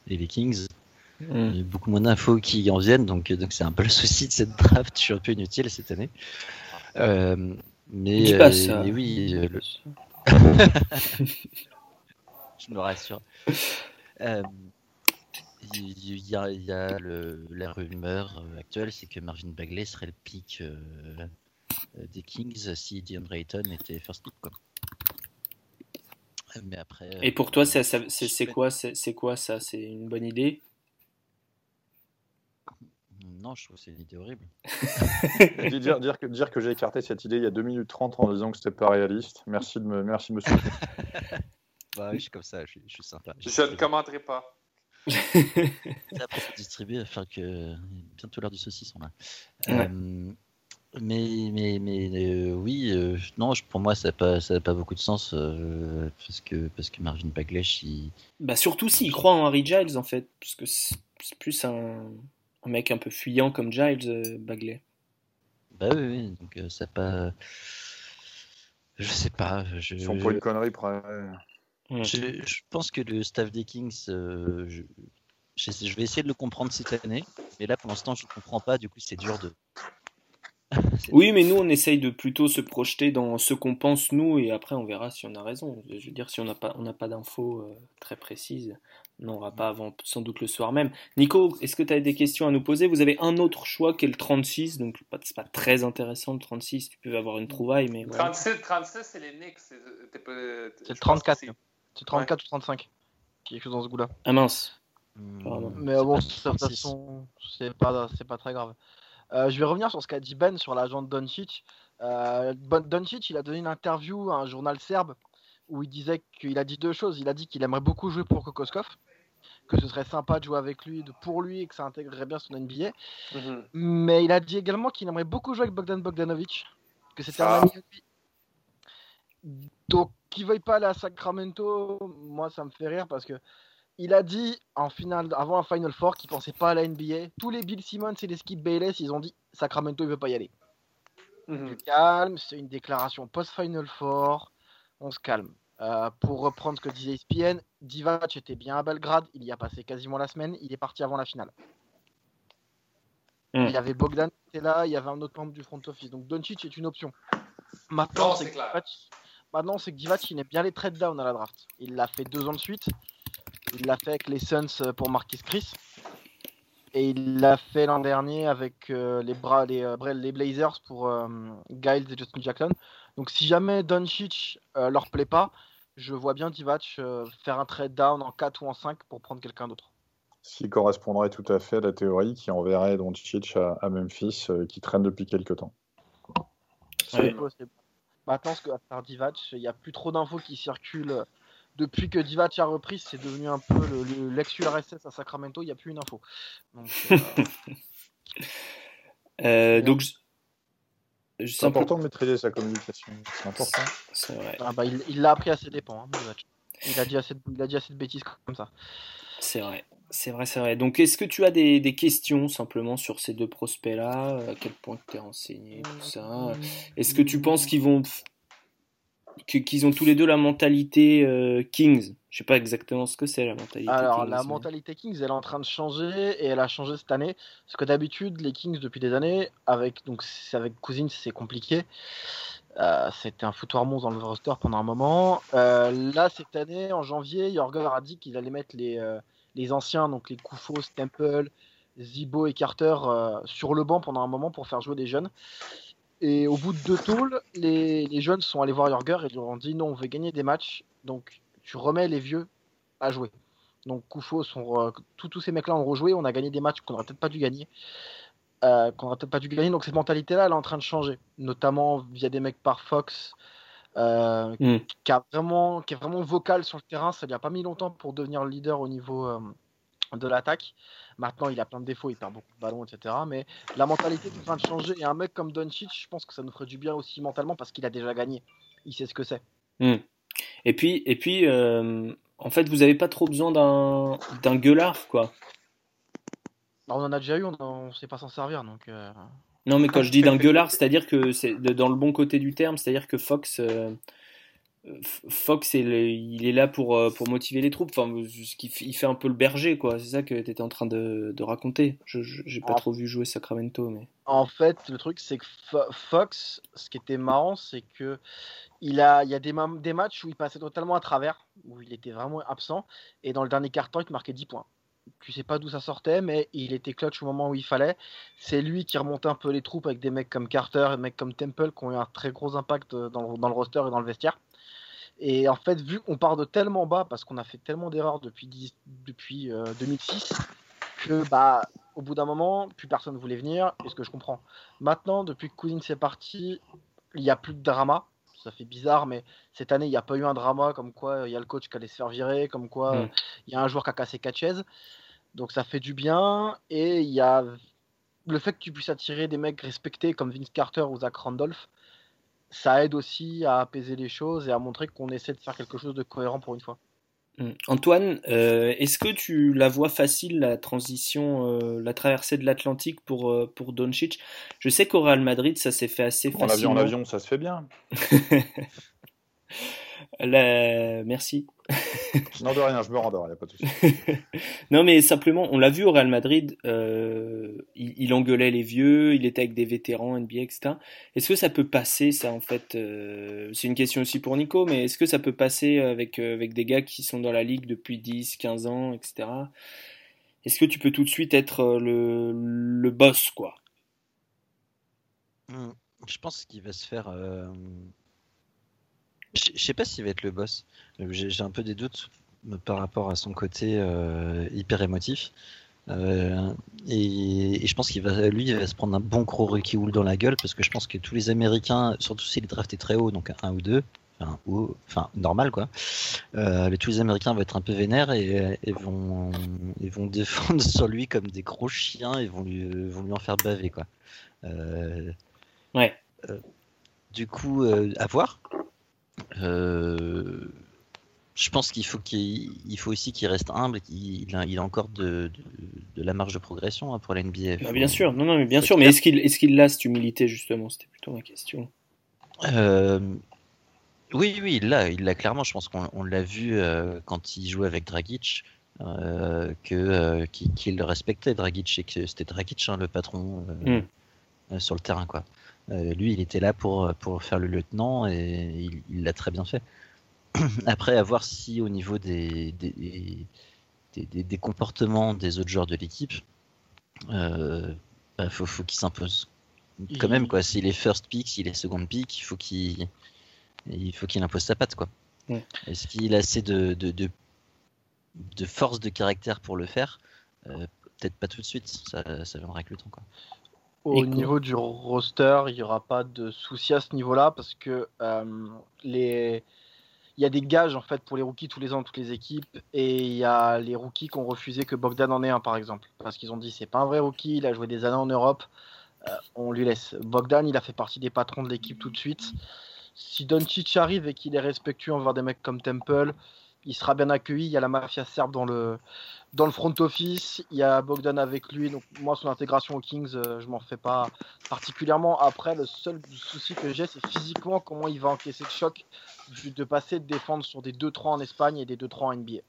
et les Kings. Il y a beaucoup moins d'infos qui en viennent, donc donc c'est un peu le souci de cette draft. Je suis un peu inutile cette année. Euh, mais, Dis pas euh, ça. mais oui, euh, le- [laughs] Je me rassure. Il y, a, il y a le, la rumeur actuelle, c'est que Marvin Bagley serait le pick des Kings si DeAndre Ayton était first pick. Quoi. Mais après. Et pour toi, c'est c'est quoi, c'est c'est quoi ça? C'est une bonne idée? Non, je trouve que c'est une idée horrible. [laughs] Dire, dire que, dire que j'ai écarté cette idée il y a 2 minutes 30 en disant que c'était pas réaliste. Merci de me, merci de me soutenir. [laughs] Bah oui, je suis comme ça, je suis, je suis sympa. Je ne commenterai pas. [laughs] C'est après distribuer, afin que bientôt l'heure du saucisson là. Ouais. Euh, mais mais mais euh, oui, euh, non, je- pour moi ça n'a pas ça a pas beaucoup de sens euh, parce que parce que Marvin Bagley, il... Bah surtout s'il croit en Harry Giles en fait, parce que c'est plus un, un mec un peu fuyant comme Giles euh, Bagley. bah oui, oui donc euh, ça pas, je sais pas, je, Si on prend une connerie, près. je, je pense que le staff des Kings, euh, je, je, je vais essayer de le comprendre cette année, mais là pour l'instant je ne comprends pas, du coup c'est dur de. [laughs] Oui, mais nous on essaye de plutôt se projeter dans ce qu'on pense nous et après on verra si on a raison. Je veux dire, si on n'a pas, on n'a pas d'infos euh, très précises, on n'aura pas avant sans doute le soir même. Nico, est-ce que tu as des questions à nous poser? Vous avez un autre choix qui est le 36, donc c'est pas très intéressant le 36, tu peux avoir une trouvaille, mais voilà. 36, 36 c'est les Knicks. c'est- le je pense que 34. c'est- C'est 34 ou 35. Quelque chose dans ce goût-là. Ah mince. Hmm. Mais bon, de toute 36. façon, c'est pas, c'est pas très grave. Euh, je vais revenir sur ce qu'a dit Ben sur l'agent de Doncic. Euh, Bon- Doncic, il a donné une interview à un journal serbe où il disait qu'il a dit deux choses. Il a dit qu'il aimerait beaucoup jouer pour Kokoskov, que ce serait sympa de jouer avec lui, de, pour lui, et que ça intégrerait bien son NBA. Mhm. Mais il a dit également qu'il aimerait beaucoup jouer avec Bogdan Bogdanovic, que c'était Ah. un ami à lui. Donc, qu'il veuille pas aller à Sacramento, moi ça me fait rire parce que il a dit en finale, avant un Final Four qu'il pensait pas à la NBA. Tous les Bill Simmons et les Skip Bayless, ils ont dit Sacramento il veut pas y aller. Mhm. Du calme, c'est une déclaration post-Final Four. On se calme. Euh, pour reprendre ce que disait ESPN, Divac était bien à Belgrade, il y a passé quasiment la semaine, il est parti avant la finale. Hmm. Il y avait Bogdan qui était là, il y avait un autre membre du front office. Donc Doncic est une option. Maintenant, Non, c'est c'est que clair. Divac- Maintenant, c'est que Divac, il aime bien les trade down à la draft. Il l'a fait deux ans de suite. Il l'a fait avec les Suns euh, pour Marquis Chris. Et il l'a fait l'an dernier avec euh, les, bras, les, euh, les Blazers pour euh, Giles et Justin Jackson. Donc si jamais Doncic euh, leur plaît pas, je vois bien Divac euh, faire un trade down en 4 ou en 5 pour prendre quelqu'un d'autre. Ce qui correspondrait tout à fait à la théorie qui enverrait Doncic à, à Memphis, euh, qui traîne depuis quelques temps. C'est Ouais. possible. Maintenant, ce que va faire Divac, il n'y a plus trop d'infos qui circulent. Depuis que Divac a repris, c'est devenu un peu le- le- l'ex-URSS à Sacramento, il n'y a plus une info. Donc, euh, [laughs] Euh, donc, je- je C'est important de maîtriser sa communication. C'est important. C'est vrai. ah bah, il il l'a appris à ses dépens, hein, Divac. Il a, dit assez de, il a dit assez de bêtises comme ça. C'est vrai, c'est vrai, c'est vrai. Donc, est-ce que tu as des, des questions simplement sur ces deux prospects-là? À quel point tu t'es renseigné, tout ça? Est-ce que tu penses qu'ils vont. Qu'ils ont tous les deux la mentalité euh, Kings Je sais pas exactement ce que c'est la mentalité Alors, Kings. la mais- mentalité Kings, elle est en train de changer et elle a changé cette année. Parce que d'habitude, les Kings, depuis des années, avec, donc, c'est avec Cousins, c'est compliqué. Euh, C'était un foutoir monstre dans le roster pendant un moment. Euh, là, cette année, en janvier, Jorger a dit qu'il allait mettre les, les anciens, donc les Koufos, Temple, Zibo et Carter, sur le banc pendant un moment pour faire jouer les jeunes. Et au bout de deux tours, les, les jeunes sont allés voir Jorger et lui ont dit non, on veut gagner des matchs, donc tu remets les vieux à jouer. Donc Koufos, euh, tous ces mecs-là ont rejoué, on a gagné des matchs qu'on n'aurait peut-être pas dû gagner. Euh, qu'on aurait peut-être pas dû gagner, donc cette mentalité-là, elle est en train de changer, notamment via des mecs par Fox, euh, Hmm. qui, a vraiment, qui est vraiment vocal sur le terrain. Ça lui a pas mis longtemps pour devenir le leader au niveau euh, de l'attaque. Maintenant, il a plein de défauts, il perd beaucoup de ballons, etc. Mais la mentalité est en train de changer. Et un mec comme Doncic, je pense que ça nous ferait du bien aussi mentalement parce qu'il a déjà gagné. Il sait ce que c'est. Hmm. Et puis, et puis euh, en fait, vous avez pas trop besoin d'un d'un gueulard, quoi. Bah, on en a déjà eu, on ne sait pas s'en servir. Donc, euh, Non, mais quand je dis [laughs] d'un gueulard, c'est-à-dire que c'est dans le bon côté du terme, c'est-à-dire que Fox, euh, Fox, il est là pour, euh, pour motiver les troupes. Enfin, il fait un peu le berger, quoi. C'est ça que tu étais en train de, de raconter. Je n'ai pas trop vu jouer Sacramento, mais. En fait, le truc, c'est que Fox, ce qui était marrant, c'est que il a, il y a des, des matchs où il passait totalement à travers, où il était vraiment absent, et dans le dernier quart-temps, il te marquait 10 points tu sais pas d'où ça sortait, mais il était clutch au moment où il fallait. C'est lui qui remontait un peu les troupes avec des mecs comme Carter et des mecs comme Temple qui ont eu un très gros impact dans le, roster et dans le vestiaire. Et en fait, vu qu'on part de tellement bas, parce qu'on a fait tellement d'erreurs depuis, depuis 2006, euh, que bah, au bout d'un moment, plus personne ne voulait venir, et ce que je comprends. Maintenant, depuis que Cousins est parti, il n'y a plus de drama. Ça fait bizarre, mais cette année, il n'y a pas eu un drama comme quoi il y a le coach qui allait se faire virer, comme quoi mm. il y a un joueur qui a cassé quatre chaises. Donc ça fait du bien. Et il y a le fait que tu puisses attirer des mecs respectés comme Vince Carter ou Zach Randolph, ça aide aussi à apaiser les choses et à montrer qu'on essaie de faire quelque chose de cohérent pour une fois. Hmm. Antoine, euh, est-ce que tu la vois facile la transition, euh, la traversée de l'Atlantique pour euh, pour Doncic? Je sais qu'au Real Madrid ça s'est fait assez facilement. En avion, ça se fait bien. [laughs] Merci. non, de rien, je me rendors, il n'y a pas de souci. [laughs] non, mais simplement, on l'a vu au Real Madrid, euh, il, engueulait les vieux, il était avec des vétérans NBA, etc. Est-ce que ça peut passer, ça, en fait euh, C'est une question aussi pour Nico, mais est-ce que ça peut passer avec, euh, avec des gars qui sont dans la ligue depuis 10, 15 ans, etc. Est-ce que tu peux tout de suite être le, le boss, quoi? Hmm, Je pense qu'il va se faire je sais pas s'il va être le boss. Euh, j'ai un peu des doutes par rapport à son côté euh, hyper émotif. Euh, et, je pense qu'il va, lui, il va se prendre un bon gros Ricky Wool dans la gueule parce que je pense que tous les Américains, surtout s'il est drafté très haut, donc un ou deux, enfin, ou, enfin normal quoi, tous les Américains vont être un peu vénères et, vont, vont [laughs] défendre sur lui comme des gros chiens et vont lui, vont lui en faire baver quoi. ouais. du coup, à voir. Euh, je pense qu'il faut qu'il faut aussi qu'il reste humble, a, il a encore de, de, la marge de progression hein, pour la NBA. Bah, bien sûr, non, non, mais bien sûr, mais est-ce qu'il est qu'il a cette humilité justement? C'était plutôt ma question. Euh, oui, oui, il l'a, il l'a clairement. Je pense qu'on l'a vu euh, quand il jouait avec Dragic, que qu'il le respectait Dragic et que c'était Dragic hein, le patron hmm. sur le terrain, quoi. Euh, lui, il était là pour, pour faire le lieutenant et il l'a très bien fait. [clears throat] Après, à voir si au niveau des, des, des, comportements des autres joueurs de l'équipe, euh, bah, faut, faut qu'il s'impose. Quand même, quoi. S'il est first pick, s'il est second pick, il faut qu'il il faut qu'il impose sa patte, quoi. Est-ce qu'il a assez de, de, de, force de caractère pour le faire? Euh, Peut-être pas tout de suite, ça, ça viendra avec le temps, quoi. Au niveau du roster, il n'y aura pas de souci à ce niveau-là parce que euh, les... il y a des gages en fait pour les rookies tous les ans, toutes les équipes, et il y a les rookies qui ont refusé que Bogdan en ait un par exemple, parce qu'ils ont dit c'est pas un vrai rookie, il a joué des années en Europe, euh, on lui laisse. Bogdan, il a fait partie des patrons de l'équipe tout de suite. Si Doncic arrive et qu'il est respectueux envers des mecs comme Temple, il sera bien accueilli. Il y a la mafia serbe dans le, dans le front office, il y a Bogdan avec lui. Donc moi, son intégration aux Kings, euh, je m'en fais pas particulièrement. Après, le seul souci que j'ai, c'est physiquement comment il va encaisser le choc de passer de défendre sur des 2-3 en Espagne et des 2-3 en NBA.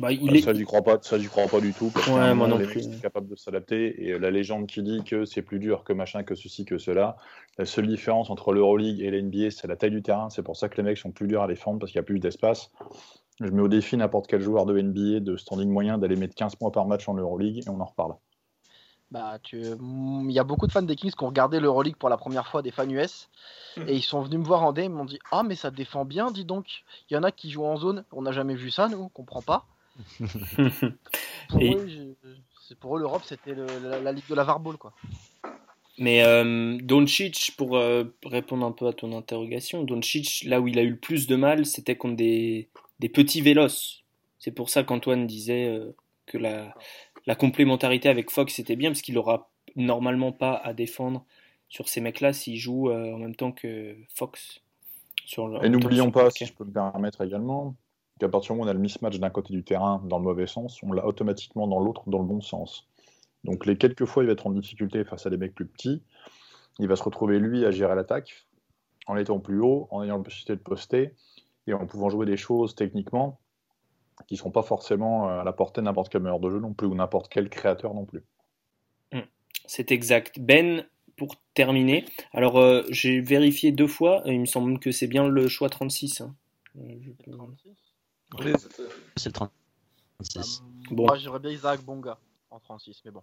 Bah, il est... Ça, j'y crois pas, ça, j'y crois pas du tout. Parce ouais, moi non plus. capable de s'adapter. Et la légende qui dit que c'est plus dur que machin, que ceci, que cela. La seule différence entre l'Euroleague et l'NBA, c'est la taille du terrain. C'est pour ça que les mecs sont plus durs à défendre parce qu'il y a plus d'espace. Je mets au défi n'importe quel joueur de NBA de standing moyen d'aller mettre 15 points par match en Euroleague et on en reparle. Bah, tu... Il y a beaucoup de fans des Kings qui ont regardé l'Euroleague pour la première fois, des fans US, et ils sont venus me voir en DM, ils m'ont dit Ah, mais ça défend bien, dis donc. Il y en a qui jouent en zone, on n'a jamais vu ça, nous, on comprend pas. [laughs] pour, eux, pour, eux, l'Europe, c'était la, ligue de la Varball, quoi. Mais euh, Doncic, pour euh, répondre un peu à ton interrogation, Doncic, là où il a eu le plus de mal, c'était contre des, des petits vélos. C'est pour ça qu'Antoine disait euh, que la, la, complémentarité avec Fox était bien, parce qu'il n'aura normalement pas à défendre sur ces mecs-là s'il joue euh, en même temps que Fox. Sur Et n'oublions pas, si je peux me permettre également, qu'à partir du moment où on a le mismatch d'un côté du terrain dans le mauvais sens, on l'a automatiquement dans l'autre dans le bon sens. Donc les quelques fois il va être en difficulté face à des mecs plus petits, il va se retrouver lui à gérer l'attaque en étant plus haut, en ayant la possibilité de poster, et en pouvant jouer des choses techniquement qui ne seront pas forcément à la portée de n'importe quel meilleur de jeu non plus, ou n'importe quel créateur non plus. C'est exact. Ben, pour terminer, alors euh, j'ai vérifié deux fois, il me semble que c'est bien le choix 36. hein. Euh, C'est le 36. Bon. Moi, j'aimerais bien Isaac Bonga en 36, mais bon.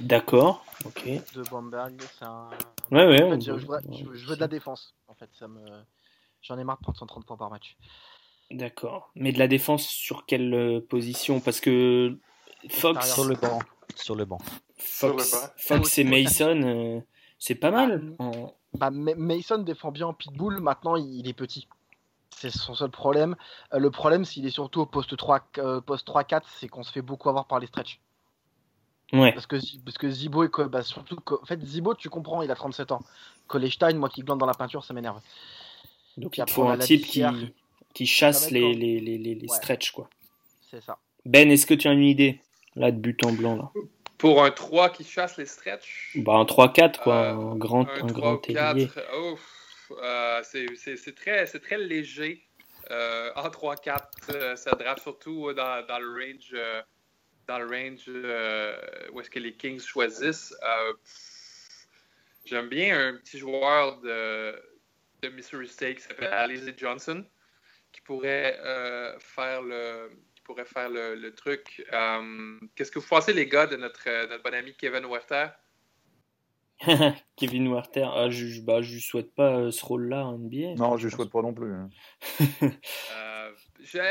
D'accord, ok. De Bamberg, c'est un. Ouais, ouais, En fait, on je, peut- je veux, je veux- je veux de la défense. En fait, ça me. J'en ai marre de prendre 130 points par match. D'accord. Mais de la défense sur quelle euh, position? Parce que Fox, Sur le banc. Sur le banc. Fox, Sur le banc. Fox et Mason, euh, c'est pas mal. en- Bah, Ma- Mason défend bien en pitbull, maintenant il est petit. C'est son seul problème. Euh, le problème, s'il est surtout au poste 3, euh, poste 3-4, c'est qu'on se fait beaucoup avoir par les stretch. Ouais. Parce que, parce que Zibo est. Bah, surtout, en fait, Zibo, tu comprends, il a 37 ans. Kolestein, moi qui glande dans la peinture, ça m'énerve. Donc il faut un type qui, chasse les, les, les, les, les Ouais. stretch, quoi. C'est ça. Ben, est-ce que tu as une idée Là, de but en blanc, là? Pour un 3 qui chasse les stretch, Bah, un 3-4, quoi. Euh, un grand, un un grand 3 ailier. 4, ouf, euh, c'est- c'est c'est très, c'est très léger. Euh, en 3-4, euh, ça drape surtout dans, dans le range, euh, dans le range euh, où est-ce que les Kings choisissent. Euh, J'aime bien un petit joueur de, de Missouri State qui s'appelle Alizé Johnson qui pourrait euh, faire le qui pourrait faire le, le truc. Euh, Qu'est-ce que vous pensez, les gars, de notre, euh, notre bon ami Kevin Werther? [laughs] Kevin Werther, ah, je, je- bah, je lui souhaite pas euh, ce rôle-là en NBA. Non, je ne souhaite pas non plus. hein. [laughs] Euh,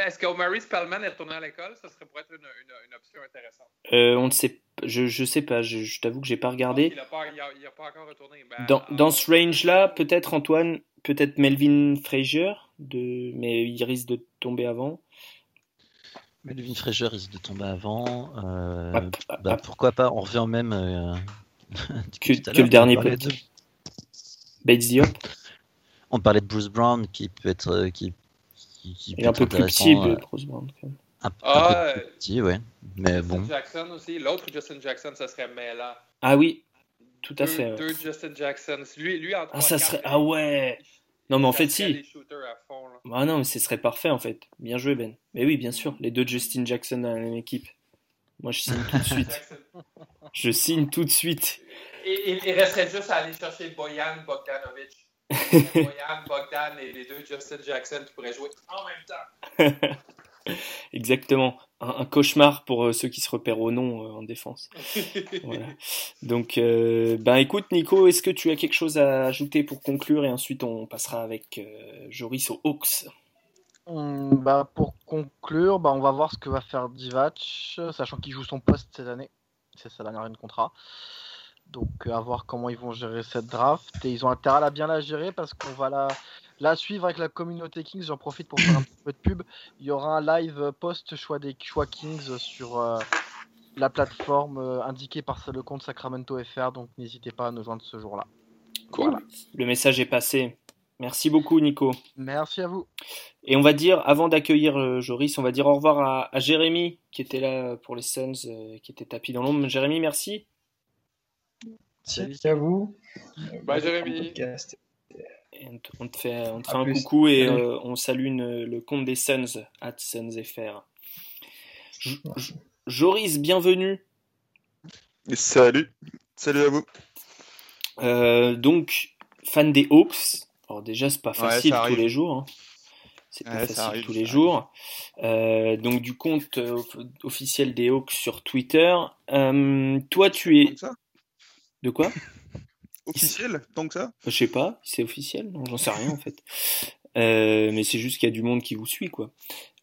Est-ce qu'Omari Spellman est retourné à l'école? Ça serait pour être une, une- une option intéressante. Euh, on ne sait, je, je sais pas. Je, je t'avoue que j'ai pas regardé. Il n'a pas, encore retourné. Ben, Dans, dans ce range-là, peut-être Antoine, peut-être Melvin Frazier, de, mais il risque de tomber avant. Melvin Fraser risque de tomber avant. euh, Hop, hop, bah, pourquoi pas On revient même. euh, [laughs] Que- que le dernier peut- de, Bates Diop, on parlait de Bruce Brown qui peut être. euh, qui, qui, qui peut un être peu plus intéressant, petit, euh, Bruce Brown. quand même. un, un Ah, peu plus petit, ouais. Mais Justin bon. Jackson aussi. L'autre Justin Jackson, ça serait mêlant. Ah oui, tout à Deux- fait. ouais. Deux Justin Jackson. Lui, lui en Ah, ça 3-4, serait. Ah ouais Non, mais en fait, si. à fond, là. Ah non, mais ce serait parfait en fait. Bien joué, Ben. Mais oui, bien sûr, les deux Justin Jackson dans la même équipe. Moi, je signe tout de suite. [laughs] Je signe tout de suite. Et, il- il resterait juste à aller chercher Boyan Bogdanovic. [laughs] Boyan, Bogdan et les deux Justin Jackson qui pourraient jouer en même temps. [laughs] Exactement. Un, un cauchemar pour euh, ceux qui se repèrent au nom euh, en défense. [laughs] Voilà. Donc, euh, ben écoute, Nico, est-ce que tu as quelque chose à ajouter pour conclure et ensuite on passera avec euh, Joris aux Hawks? Hum, bah, pour conclure, bah, on va voir ce que va faire Divac, sachant qu'il joue son poste cette année. C'est sa dernière année de contrat. Donc euh, à voir comment ils vont gérer cette draft. Et ils ont intérêt à bien la gérer parce qu'on va la, la suivre avec la communauté Kings. J'en profite pour faire un petit peu de pub. Il y aura un live post choix des choix Kings sur euh, la plateforme euh, indiquée par le compte Sacramento FR. Donc n'hésitez pas à nous joindre ce jour-là. Cool. Voilà. Le message est passé. Merci beaucoup, Nico. Merci à vous. Et on va dire, avant d'accueillir euh, Joris, on va dire au revoir à, à Jérémy, qui était là pour les Suns, euh, qui était tapis dans l'ombre. Jérémy, merci. Salut à vous. Bye, Jérémy. On, te, fait, on te À fait un plus. coucou et euh, on salue une- le compte des Suns, at SunsFR. Joris, bienvenue. Salut, salut à vous. Euh, donc, fan des Hawks. Alors déjà, c'est pas facile tous les jours. hein. C'est pas Ouais, facile arrive, tous les jours. Euh, donc du compte euh, off- officiel des Hawks sur Twitter. Euh, toi, tu es ça? De quoi? Officiel, tant que ça? Je sais pas, c'est officiel, j'en sais rien en fait. Euh, mais c'est juste qu'il y a du monde qui vous suit, quoi.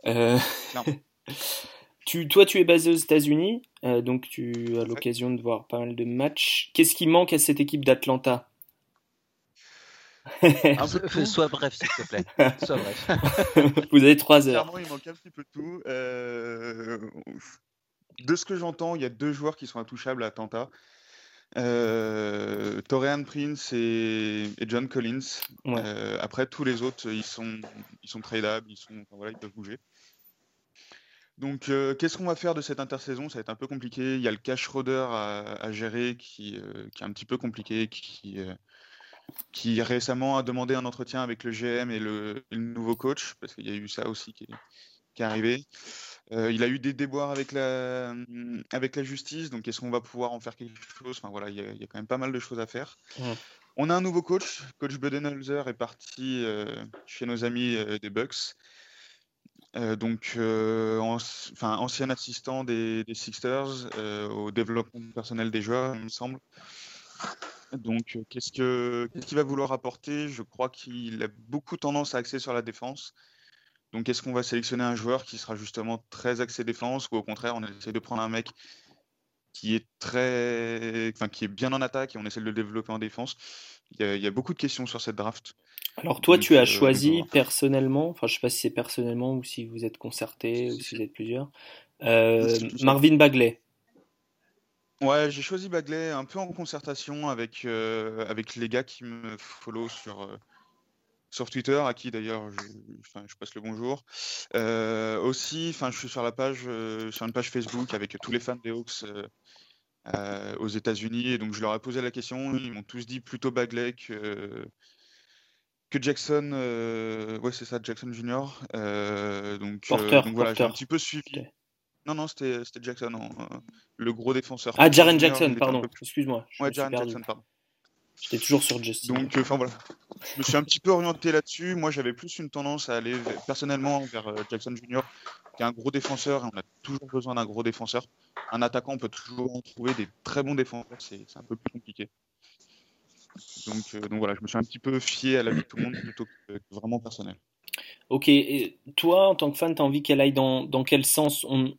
Euh, [laughs] tu, toi, tu es basé aux États-Unis, euh, donc tu as l'occasion de voir pas mal de matchs. Qu'est-ce qui manque à cette équipe d'Atlanta? Un [laughs] peu de tout. Sois bref, s'il te plaît. [laughs] Sois bref. Vous avez trois heures. Clairement, il manque un petit peu de tout. Euh, De ce que j'entends, il y a deux joueurs qui sont intouchables à Atlanta. Euh, Torian Prince et, et John Collins. Ouais. Euh, après, tous les autres, ils sont, ils sont tradables, ils, sont, enfin, voilà, ils peuvent bouger. Donc, euh, qu'est-ce qu'on va faire de cette intersaison? Ça va être un peu compliqué. Il y a le cash Schroeder à, à gérer qui, euh, qui est un petit peu compliqué, qui, qui récemment a demandé un entretien avec le GM et le, le nouveau coach, parce qu'il y a eu ça aussi qui est, qui est arrivé. Euh, il a eu des déboires avec la, avec la justice, donc est-ce qu'on va pouvoir en faire quelque chose? Enfin voilà, il y, a, il y, a quand même pas mal de choses à faire. On a un nouveau coach, coach Budenholzer est parti euh, chez nos amis euh, des Bucks. Donc, en, enfin, ancien assistant des, des Sixers au développement personnel des joueurs, il me semble. Donc, qu'est-ce que qu'est-ce qu'il va vouloir apporter? Je crois qu'il a beaucoup tendance à axer sur la défense. Donc, est-ce qu'on va sélectionner un joueur qui sera justement très axé défense ou au contraire, on essaie de prendre un mec qui est très, enfin, qui est bien en attaque et on essaie de le développer en défense? Il y a, il y a beaucoup de questions sur cette draft. Alors toi, Donc, tu as euh, choisi personnellement, enfin je sais pas si c'est personnellement ou si vous êtes concerté ou si vous êtes plusieurs, euh. Marvin Bagley. Ouais, j'ai choisi Bagley un peu en concertation avec, euh, avec les gars qui me follow sur, sur Twitter, à qui d'ailleurs je, passe le bonjour. Euh, aussi, enfin, je suis sur la page, euh, sur une page Facebook avec tous les fans des Hawks euh, aux États-Unis, et donc je leur ai posé la question. Ils m'ont tous dit plutôt Bagley que, que Jackson. ouais, c'est ça, Jackson Junior. Donc, Porter, donc voilà, j'ai un petit peu suivi. Non, non, c'était Jackson, en- euh, le gros défenseur. Ah, Jaren Jackson, pardon. Excuse-moi, Ouais, Jaren. Jackson, pardon. J'étais toujours sur Justin. Donc, euh, enfin voilà. Je me suis un petit peu orienté là-dessus. Moi, j'avais plus une tendance à aller personnellement vers euh, Jackson Junior, qui est un gros défenseur, et on a toujours besoin d'un gros défenseur. Un attaquant, on peut toujours en trouver des très bons défenseurs, c'est un peu plus compliqué. Donc, euh, donc voilà, je me suis un petit peu fié à l'avis de tout le monde plutôt que, que vraiment personnel. Ok, et toi, en tant que fan, tu as envie qu'elle aille dans, dans quel sens? On...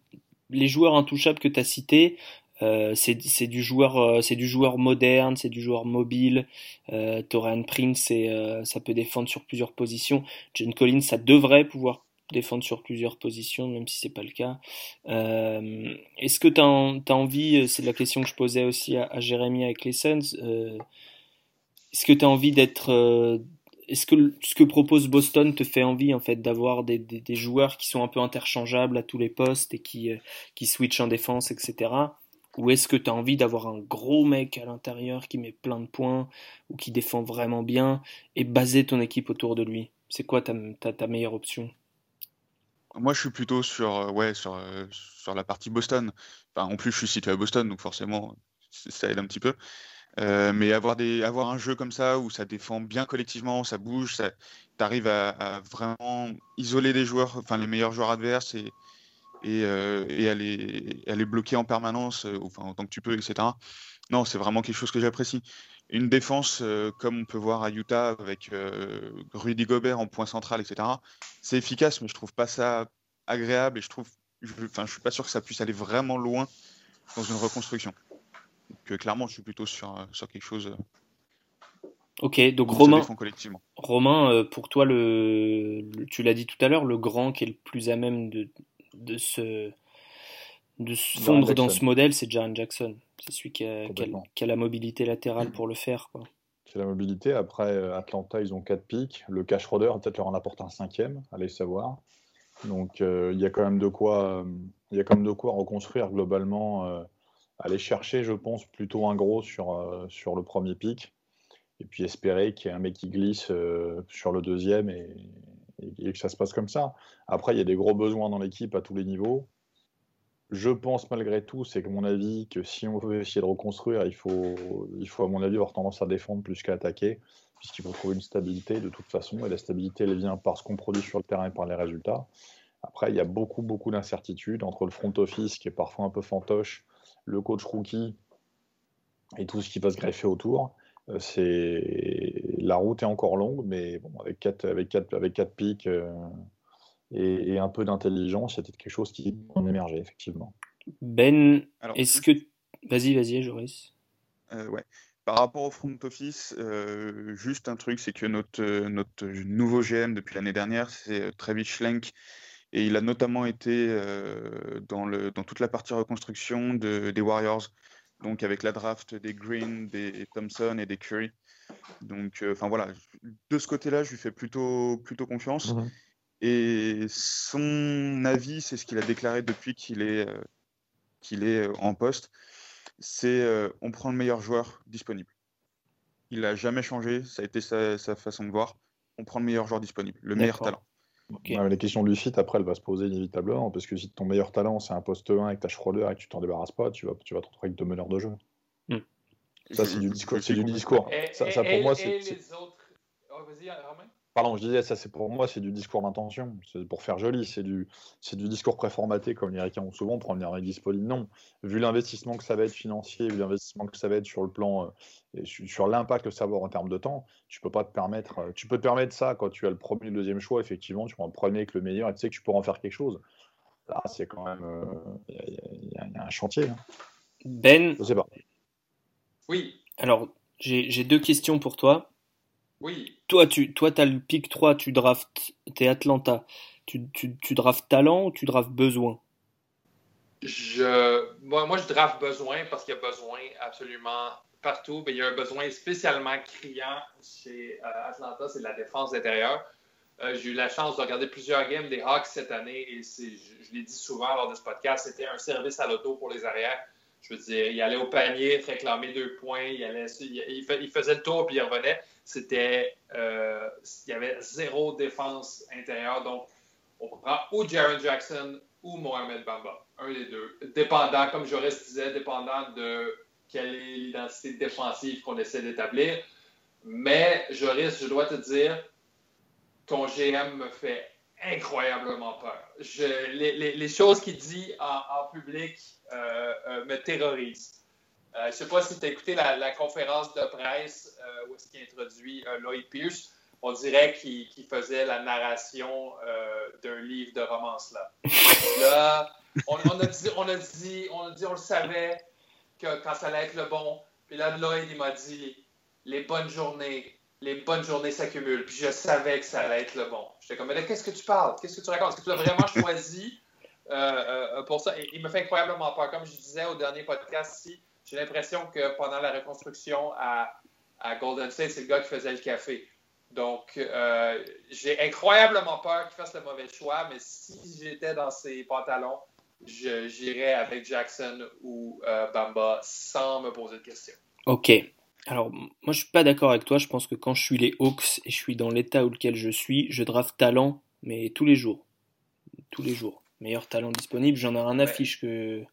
Les joueurs intouchables que tu as cités, euh, c'est du joueur, euh, c'est du joueur moderne, c'est du joueur mobile. Euh, Torian Prince, euh, ça peut défendre sur plusieurs positions. John Collins, ça devrait pouvoir défendre sur plusieurs positions, même si c'est pas le cas. Euh, Est-ce que tu as, envie, euh, c'est la question que je posais aussi à, à Jérémy avec les Suns, est-ce que tu as envie d'être est-ce que ce que propose Boston te fait envie en fait d'avoir des, des, des joueurs qui sont un peu interchangeables à tous les postes et qui, qui switchent en défense, etc. Ou est-ce que tu as envie d'avoir un gros mec à l'intérieur qui met plein de points ou qui défend vraiment bien et baser ton équipe autour de lui? C'est quoi ta, meilleure option? Moi, je suis plutôt sur, euh, ouais, sur, euh, sur la partie Boston. En plus, je suis situé à Boston, donc forcément, ça aide un petit peu. Euh, mais avoir, des, avoir un jeu comme ça où ça défend bien collectivement, ça bouge, ça, t'arrives à, à vraiment isoler des joueurs, enfin les meilleurs joueurs adverses et, et, euh, et les bloquer en permanence, euh, enfin autant que tu peux, etc. Non, c'est vraiment quelque chose que j'apprécie. Une défense euh, comme on peut voir à Utah avec Rudy Gobert en point central, etc. C'est efficace, mais je trouve pas ça agréable et je trouve, je, enfin, je suis pas sûr que ça puisse aller vraiment loin dans une reconstruction. Donc, clairement, je suis plutôt sur, sur quelque chose Ok, donc Romain, collectivement. Romain, pour toi, le, le- tu l'as dit tout à l'heure, le grand qui est le plus à même de, de se, de se fondre dans ce modèle, c'est Jaren Jackson. C'est celui qui a, qui a- Complètement. qui a la mobilité latérale pour le faire. Quoi. C'est la mobilité. Après, euh, Atlanta, ils ont 4 pics. Le cash Schroeder, peut-être leur en apporte un cinquième, allez savoir. Donc, euh, il y a quand même de quoi, euh, il y a quand même de quoi reconstruire globalement. euh, aller chercher, je pense, plutôt un gros sur, sur le premier pic. Et puis espérer qu'il y ait un mec qui glisse sur le deuxième et, et- que ça se passe comme ça. Après, il y a des gros besoins dans l'équipe à tous les niveaux. Je pense malgré tout, c'est que mon avis, que si on veut essayer de reconstruire, il faut, il faut à mon avis avoir tendance à défendre plus qu'à attaquer, puisqu'il faut trouver une stabilité de toute façon, et la stabilité, elle vient par ce qu'on produit sur le terrain et par les résultats. Après, il y a beaucoup, beaucoup d'incertitudes entre le front office, qui est parfois un peu fantoche, le coach rookie et tout ce qui va se greffer autour. Euh, C'est la route est encore longue, mais bon, avec quatre, avec quatre, avec quatre pics euh, et, et un peu d'intelligence, il y a peut-être quelque chose qui en émerger, effectivement. Ben, Alors, est-ce que. Vas-y, vas-y, Joris. Euh, ouais. Par rapport au front office, euh, juste un truc, c'est que notre, notre nouveau GM depuis l'année dernière, c'est Travis Schlenk, et il a notamment été euh, dans, le, dans toute la partie reconstruction de, des Warriors, donc avec la draft des Green, des Thompson et des Curry. Donc, euh, enfin voilà, de ce côté-là, je lui fais plutôt, plutôt confiance. Mhm. Et son avis, c'est ce qu'il a déclaré depuis qu'il est, euh, qu'il est euh, en poste, c'est euh, on prend le meilleur joueur disponible. il n'a jamais changé. Ça a été sa, sa, façon de voir. On prend le meilleur joueur disponible, le meilleur talent. Okay. Ouais, la question du fit, après, elle va se poser inévitablement. Parce que si ton meilleur talent, c'est un poste 1 avec ta Schroeder et que tu t'en débarrasses pas, tu vas, tu vas te retrouver avec deux meneurs de jeu. Mm. Ça, c'est du discours. C'est du discours. Et, ça, et, ça, pour et, moi, c'est. Autres... Oh, vas-y, Romain. Pardon, je disais, ça c'est pour moi, c'est du discours d'intention. C'est pour faire joli, c'est du, c'est du discours préformaté comme les Américains ont souvent pour venir avec disponible. Non, vu l'investissement que ça va être financier, vu l'investissement que ça va être sur le plan, euh, et sur l'impact que ça va avoir en termes de temps, tu peux pas te permettre, euh, tu peux te permettre ça quand tu as le premier, le deuxième choix. Effectivement, tu prends le premier avec le meilleur et tu sais que tu pourras en faire quelque chose. Là, c'est quand même, il euh, y, y, y, a un chantier. Hein. Ben, je sais pas. Oui. Alors, j'ai deux questions pour toi. Oui. Toi, tu toi, as le pick 3, tu draftes, t'es Atlanta. Tu, tu, tu draftes talent ou tu draftes besoin? Je, moi, moi, je draft besoin parce qu'il y a besoin absolument partout. Mais il y a un besoin spécialement criant chez euh, Atlanta, c'est la défense intérieure. Euh, j'ai eu la chance de regarder plusieurs games des Hawks cette année et je, je l'ai dit souvent lors de ce podcast, c'était un service à l'auto pour les arrières. Je veux dire, il allait au panier, réclamait deux points, il, allait, il, il faisait le tour puis il revenait c'était euh, il y avait zéro défense intérieure. Donc, on prend ou Jaron Jackson ou Mohamed Bamba, un des deux. Dépendant, comme Joris disait, dépendant de quelle est l'identité défensive qu'on essaie d'établir. Mais, Joris, je dois te dire, ton GM me fait incroyablement peur. Les, choses qu'il dit en, en public euh, euh, me terrorisent. Euh, je ne sais pas si tu as écouté la, conférence de presse euh, où est-ce qu'il introduit euh, Lloyd Pierce. On dirait qu'il qu faisait la narration d'un livre de romance là. [laughs] Là, on, a dit, on a dit, on a dit, on le savait que quand ça allait être le bon. Puis là, Lloyd, il m'a dit, les bonnes journées, les bonnes journées s'accumulent. Puis je savais que ça allait être le bon. J'étais comme, mais qu'est-ce que tu parles? Qu'est-ce que tu racontes? Est-ce que tu l'as vraiment choisi pour ça? Et, il me fait incroyablement peur. Comme je disais au dernier podcast ici, j'ai l'impression que pendant la reconstruction à, à Golden State, c'est le gars qui faisait le café. Donc, euh, j'ai incroyablement peur qu'il fasse le mauvais choix, mais si j'étais dans ses pantalons, j'irais avec Jackson ou euh, Bamba sans me poser de questions. Ok. Alors, moi, je suis pas d'accord avec toi. Je pense que quand je suis les Hawks et je suis dans l'état auquel je suis, je draft talent, mais tous les jours. Tous les jours. Meilleur talent disponible. J'en ai un affiche que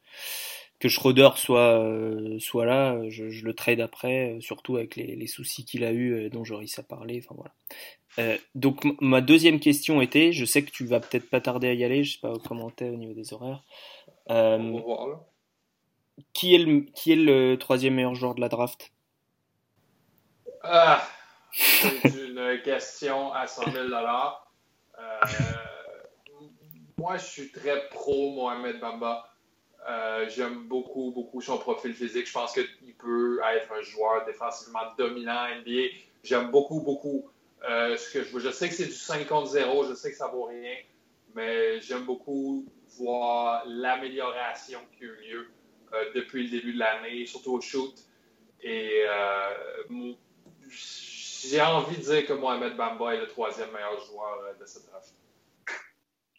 que Schroeder soit, euh, soit là, je, je, le trade après, surtout avec les, les soucis qu'il a eu, dont Joris a parlé. Enfin, voilà. Euh, donc ma deuxième question était, je sais que tu vas peut-être pas tarder à y aller, je sais pas comment t'es au niveau des horaires. Euh, qui, est le, qui est le troisième meilleur joueur de la draft? Ah, C'est une [laughs] question à 100 000 euh, Moi, je suis très pro Mohamed Bamba. Euh, J'aime beaucoup, beaucoup son profil physique. Je pense qu'il peut être un joueur défensivement dominant à NBA. J'aime beaucoup, beaucoup euh, ce que je, je sais que c'est du 5 contre 0, je sais que ça vaut rien, mais j'aime beaucoup voir l'amélioration qui a eu lieu euh, depuis le début de l'année, surtout au shoot. Et euh, j'ai envie de dire que Mohamed Bamba est le troisième meilleur joueur de cette draft.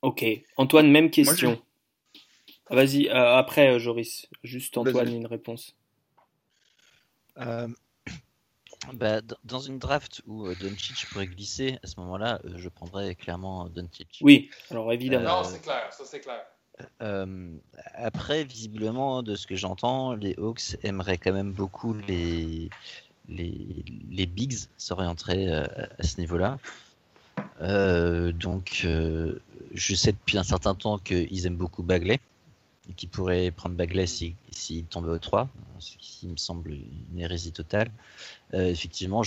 Ok. Antoine, même question. Moi, Vas-y, euh, après, Joris. Juste Antoine, une réponse. Euh, bah, dans une draft où euh, Doncic pourrait glisser, à ce moment-là, euh, je prendrais clairement Doncic. Oui, alors évidemment. Non, c'est clair, ça c'est clair. Euh, après, visiblement, de ce que j'entends, les Hawks aimeraient quand même beaucoup les, les, les Bigs s'orienteraient euh, à ce niveau-là. donc, je sais depuis un certain temps qu'ils aiment beaucoup Bagley et qui pourrait prendre Bagley s'il si, tombait au 3, ce qui me semble une hérésie totale. Euh, effectivement.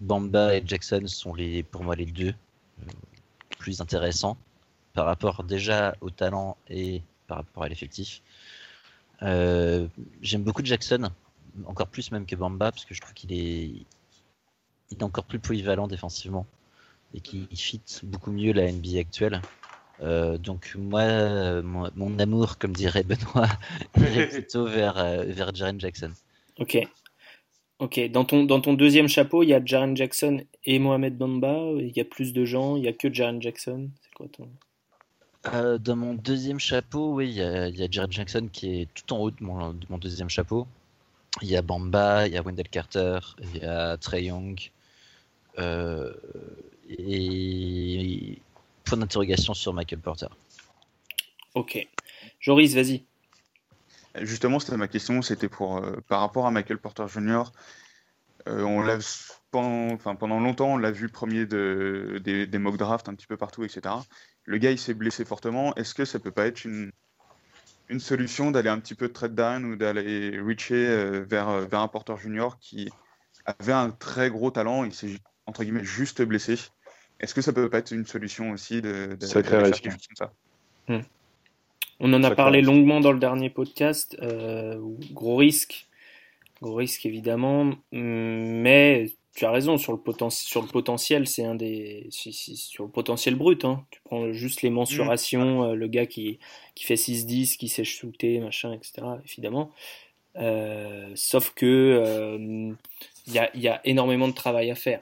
Bamba et Jackson sont les, pour moi les deux euh, plus intéressants par rapport déjà au talent et par rapport à l'effectif. Euh, J'aime beaucoup Jackson, encore plus même que Bamba, parce que je trouve qu'il est, est encore plus polyvalent défensivement et qu'il fit beaucoup mieux la NBA actuelle. Euh, donc moi, mon, mon, amour, comme dirait Benoît, [laughs] irait plutôt vers, euh, vers Jaren Jackson. Ok. Ok. Dans ton, dans ton deuxième chapeau, il y a Jaren Jackson et Mohamed Bamba. Il y a plus de gens. Il y a que Jaren Jackson. C'est quoi ton... Euh, dans mon deuxième chapeau, oui, il y a, il y a Jaren Jackson qui est tout en haut de mon, de mon deuxième chapeau. Il y a Bamba, il y a Wendell Carter, il y a Trey Young. Euh, et point d'interrogation sur Michael Porter. Ok. Joris, vas-y. Justement, c'était ma question, c'était pour euh, par rapport à Michael Porter Jr. Euh, on l'a pendant, enfin, pendant longtemps, on l'a vu premier de, des, des mock drafts un petit peu partout, etc. Le gars, il s'est blessé fortement. Est-ce que ça peut pas être une, une solution d'aller un petit peu de trade down ou d'aller reacher euh, vers, euh, vers un Porter Junior qui avait un très gros talent, il s'est entre guillemets juste blessé? Est-ce que ça peut pas être une solution aussi de, de, Sacré d'aller risque. comme ça On en a Sacré parlé risque. longuement dans le dernier podcast. euh, gros risque. Gros risque, évidemment. Mais tu as raison, sur le, poten- sur le potentiel, c'est un des. sur le potentiel brut, hein. Tu prends juste les mensurations, euh, le gars qui, qui fait 6-10, qui sait shooter, machin, etc. Évidemment. Euh, sauf que euh, il y a, il y a énormément de travail à faire.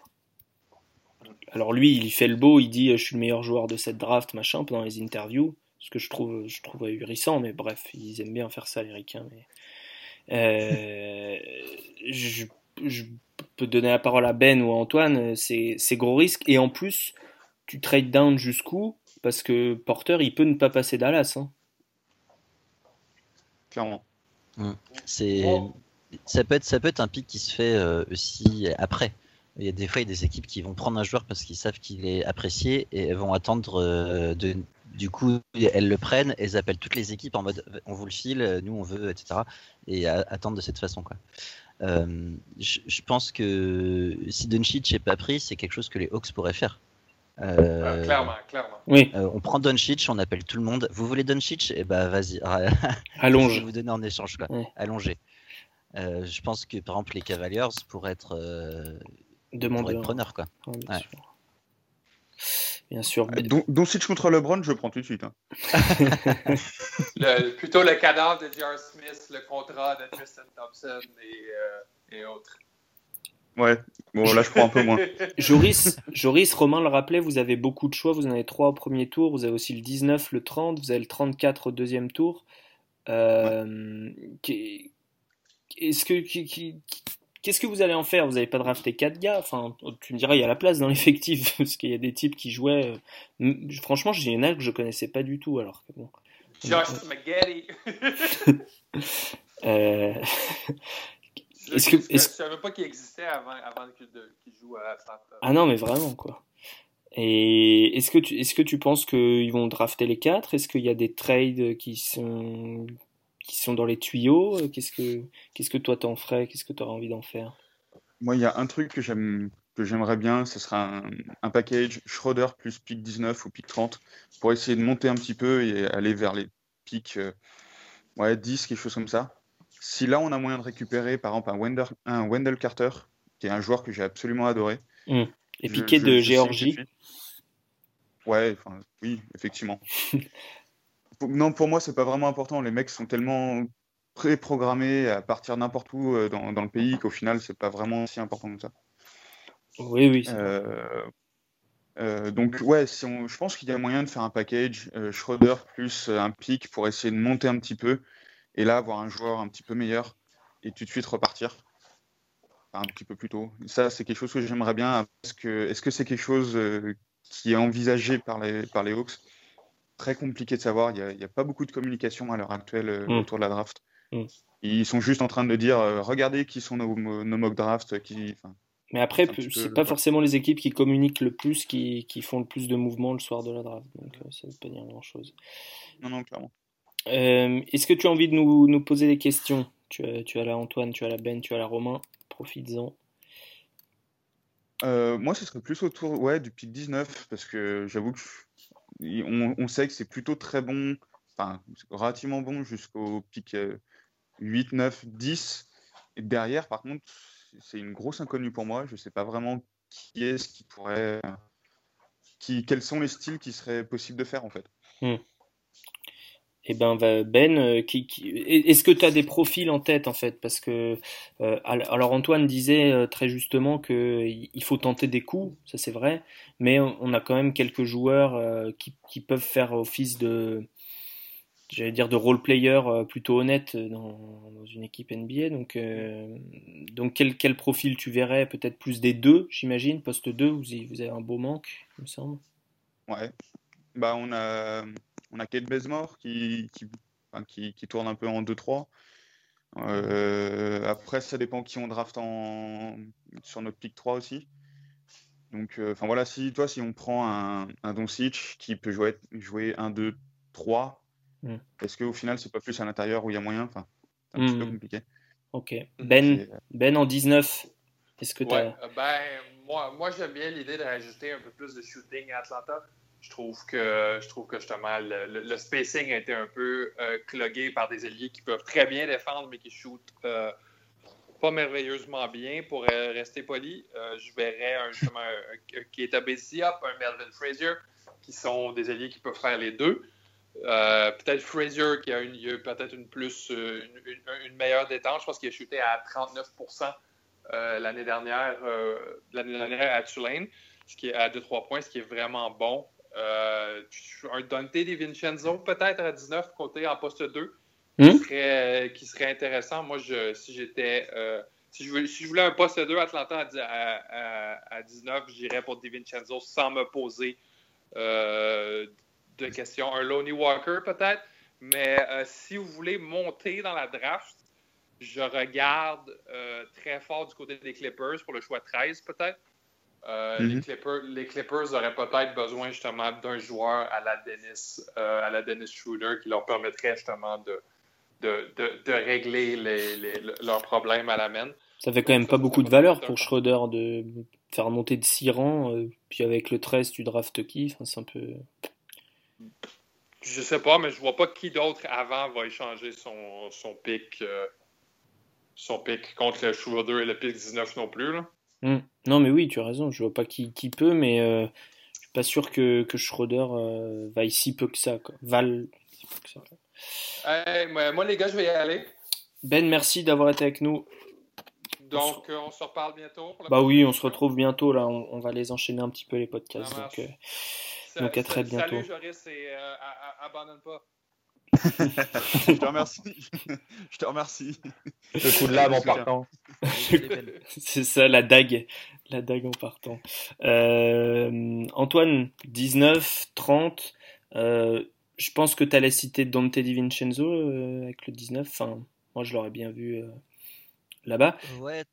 Alors lui, il fait le beau, il dit je suis le meilleur joueur de cette draft, machin, pendant les interviews, ce que je trouve, je trouve ahurissant, mais bref, ils aiment bien faire ça, les ricains. Mais... Euh, [laughs] je, je peux donner la parole à Ben ou à Antoine, c'est c'est gros risque, et en plus, tu trade down jusqu'où? Parce que Porter, il peut ne pas passer Dallas. Hein. Clairement. C'est, Bon. ça peut être, ça peut être un pic qui se fait euh, aussi après. Il y a des fois il y a des équipes qui vont prendre un joueur parce qu'ils savent qu'il est apprécié et elles vont attendre euh, de, du coup elles le prennent, elles appellent toutes les équipes en mode on vous le file, nous on veut, etc. Et à- attendre de cette façon quoi. Euh, je, je pense que si Doncic n'est pas pris, c'est quelque chose que les Hawks pourraient faire. Euh, Euh, clairement, clairement. Oui, euh, on prend Doncic, on appelle tout le monde. Vous voulez Doncic? Eh ben vas-y, [laughs] je vais allonge. vous donner en échange quoi. Euh, je pense que par exemple les Cavaliers pourraient être, euh, pourraient être Demandeur. preneurs quoi. Ouais, bien Ouais. sûr. Bien sûr. Euh, Don- Doncic contre LeBron, je prends tout de suite. hein. [laughs] Le- plutôt le cadavre de J.R. Smith, le contrat de Tristan Thompson et, euh, et autres. Ouais, bon là je prends un peu moins. [laughs] Joris, Joris, Romain le rappelait, vous avez beaucoup de choix. Vous en avez trois au premier tour, vous avez aussi le 19, le 30, vous avez le 34 au deuxième tour. Euh, Est-ce que, qui- qui- qu'est-ce que vous allez en faire? Vous n'avez pas drafté quatre gars? Enfin, tu me diras, il y a la place dans l'effectif, [laughs] parce qu'il y a des types qui jouaient. euh, Franchement, en a que je connaissais pas du tout, alors que bon. Josh. [laughs] Euh, Je Est-ce que- savais pas qu'il existait avant, avant qu'il joue à Atlanta. Ah non, mais vraiment, quoi. Et est-ce que tu, est-ce que tu penses qu'ils vont drafter les quatre? Est-ce qu'il y a des trades qui sont, qui sont dans les tuyaux Qu'est-ce que, qu'est-ce que toi t'en ferais Qu'est-ce que tu aurais envie d'en faire? Moi, il y a un truc que j'aime, que j'aimerais bien, ce sera un, un package Schroeder plus pick 19 ou pick 30 pour essayer de monter un petit peu et aller vers les pics euh, ouais, 10, quelque chose comme ça. Si là, on a moyen de récupérer, par exemple, un Wendell, un Wendell Carter, qui est un joueur que j'ai absolument adoré. Et Je- piqué de Géorgie? Ouais, enfin, oui, effectivement. [laughs] Non, pour moi, c'est pas vraiment important. Les mecs sont tellement pré-programmés à partir n'importe où euh, dans, dans le pays qu'au final, c'est pas vraiment si important que ça. Oui, oui. Euh, euh, donc ouais, si on, je pense qu'il y a moyen de faire un package euh, Schroeder plus un pick pour essayer de monter un petit peu et là avoir un joueur un petit peu meilleur et tout de suite repartir Enfin, un petit peu plus tôt. Ça, c'est quelque chose que j'aimerais bien. Est-ce que est-ce que c'est quelque chose qui est envisagé par les par les Hawks? Très compliqué de savoir. Il n'y a, pas beaucoup de communication à l'heure actuelle euh, Mm. autour de la draft. Mm. Ils sont juste en train de dire euh, regardez qui sont nos, nos mock drafts, qui, Mais après, c'est pas forcément les équipes qui communiquent le plus, qui, qui font le plus de mouvements le soir de la draft. Donc euh, ça veut pas dire grand-chose. non non clairement. Euh, Est-ce que tu as envie de nous, nous poser des questions? Tu as, tu as la Antoine, tu as la Ben, tu as la Romain. Profites-en. Euh, moi, ce serait plus autour ouais, du pic 19, parce que j'avoue que je- on, sait que c'est plutôt très bon, enfin, relativement bon jusqu'au pic euh, 8, 9, 10. Et derrière, par contre, c'est une grosse inconnue pour moi. Je sais pas vraiment qui est-ce qui pourrait. Qui, quels sont les styles qui seraient possibles de faire, en fait. Eh ben Ben, euh, est-ce que tu as des profils en tête en fait? Parce que euh, al- alors Antoine disait euh, très justement que il il faut tenter des coups, ça c'est vrai, mais on a quand même quelques joueurs qui, peuvent faire office de j'allais dire de role player plutôt honnête dans, une équipe NBA. Donc, quel profil tu verrais? Peut-être plus des deux, j'imagine, poste 2, vous, vous avez un beau manque, il me semble. Ouais. Bah, on a, on a Kate Bazemore qui, qui, qui, qui, tourne un peu en 2-3. Euh, après, ça dépend qui on draft en... sur notre pick 3 aussi. Donc, euh, enfin voilà, si toi, si on prend un, un Doncic qui peut jouer, jouer 1, 2, 3, est-ce qu'au final, c'est pas plus à l'intérieur où il y a moyen? Enfin, c'est un petit peu Mm. compliqué. Ok. Ben, C'est- ben en 19, est-ce que tu Ouais, euh, ben, moi, moi j'aime bien l'idée de rajouter un peu plus de shooting à Atlanta. Je trouve que, je trouve que justement, le, spacing a été un peu euh, clogué par des alliés qui peuvent très bien défendre, mais qui shootent euh, pas merveilleusement bien. Pour euh, rester poli, je verrais un, justement un, un Keita un Melvin Frazier, qui sont des alliés qui peuvent faire les deux. Peut-être Frazier qui a, une, peut-être une plus une, meilleure détente. Je pense qu'il a shooté à 39 euh, l'année dernière, l'année dernière à Tulane, ce qui est à 2-3 points, ce qui est vraiment bon. Euh, un Dante DiVincenzo, peut-être à 19, côté en poste 2, Hmm? qui, serait, qui serait intéressant. Moi, je, si j'étais. euh, si, je voulais, si je voulais un poste 2 Atlanta à, à, à- à 19, j'irais pour DiVincenzo sans me poser euh, de questions. Un Lonnie Walker, peut-être. Mais euh, si vous voulez monter dans la draft, je regarde euh, très fort du côté des Clippers pour le choix 13, peut-être. Euh, Mhm. les, Clippers, les Clippers auraient peut-être besoin justement d'un joueur à la Dennis, euh, à la Dennis Schroeder qui leur permettrait justement de, de, de, de régler les, les- leurs problèmes à la main. Ça fait quand même pas beaucoup de valeur pour Schroeder de faire monter de 6 rangs, euh, puis avec le 13, tu draftes qui? Enfin, C'est un peu. Je sais pas, mais je vois pas qui d'autre avant va échanger son, son pic. euh, son pic contre le Schroeder et le pic 19 non plus. Là. Hmm. Non, mais oui, tu as raison, je vois pas qui, qui peut, mais euh, je suis pas sûr que, que Schroeder euh, vaille si peu que ça. Quoi. Val si peu que ça. Moi, les gars, je vais y aller. Ben, merci d'avoir été avec nous. Donc, euh, on se reparle bientôt. pour Bah oui, on se retrouve bientôt là, on, on va les enchaîner un petit peu les podcasts. Donc, euh, donc à très bientôt. Salut, Joris, et euh, abandonne pas. Je te remercie. Je te remercie. Le coup de lame en partant. c'est ça, la dague, la dague en partant. Euh, Antoine, 19, 30. euh, je pense que tu allais citer Dante DiVincenzo euh, avec le 19. Enfin, moi, je l'aurais bien vu euh, là-bas. Ouais,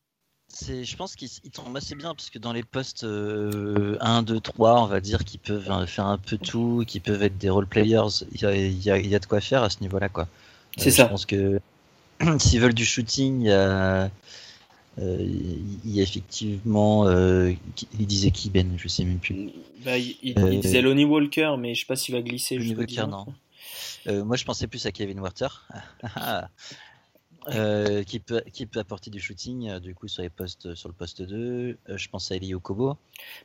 je pense qu'ils ils tombent assez bien parce que dans les postes euh, 1, 2, 3, on va dire qu'ils peuvent euh, faire un peu tout, qu'ils peuvent être des role players, il y a, il y a- il y a de quoi faire à ce niveau-là. quoi. C'est Euh, ça. Je pense que [clears throat] s'ils veulent du shooting, il y a, euh, il y a effectivement. qui- il disait qui, Ben? Je sais même plus. Bah, il, disait Lonnie Walker, mais je sais pas s'il va glisser Lonnie Walker, 19. non. Moi, je pensais plus à Kevin Werther. [laughs] Euh, qui, peut, qui peut apporter du shooting euh, du coup sur les postes sur le poste 2 Euh, je pense à Eli Okobo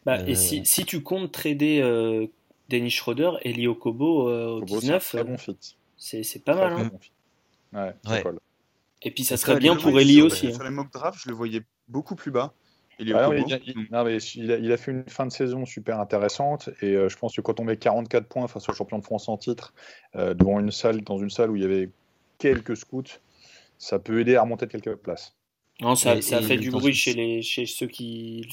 Bah, Euh, Et si, si tu comptes trader euh, Dennis Schroeder, Eli Okobo euh, au Kobo, c'est un 19, très euh, bon fit. c'est c'est pas mal. hein. bon. Ouais, Ouais. colle. Et puis ça Ça serait bien pour Ouais, Eli sur- aussi. hein. Sur les mock drafts, je le voyais beaucoup plus bas. Il est Ah au non, Kobo. il, il- non, mais il a, il a fait une fin de saison super intéressante et euh, je pense que quand on met 44 points face au champion de France en titre euh, devant une salle, dans une salle où il y avait quelques scouts, ça peut aider à remonter de quelques places. Non, ça, Et- ça et fait du bruit chez, les, chez ceux qui.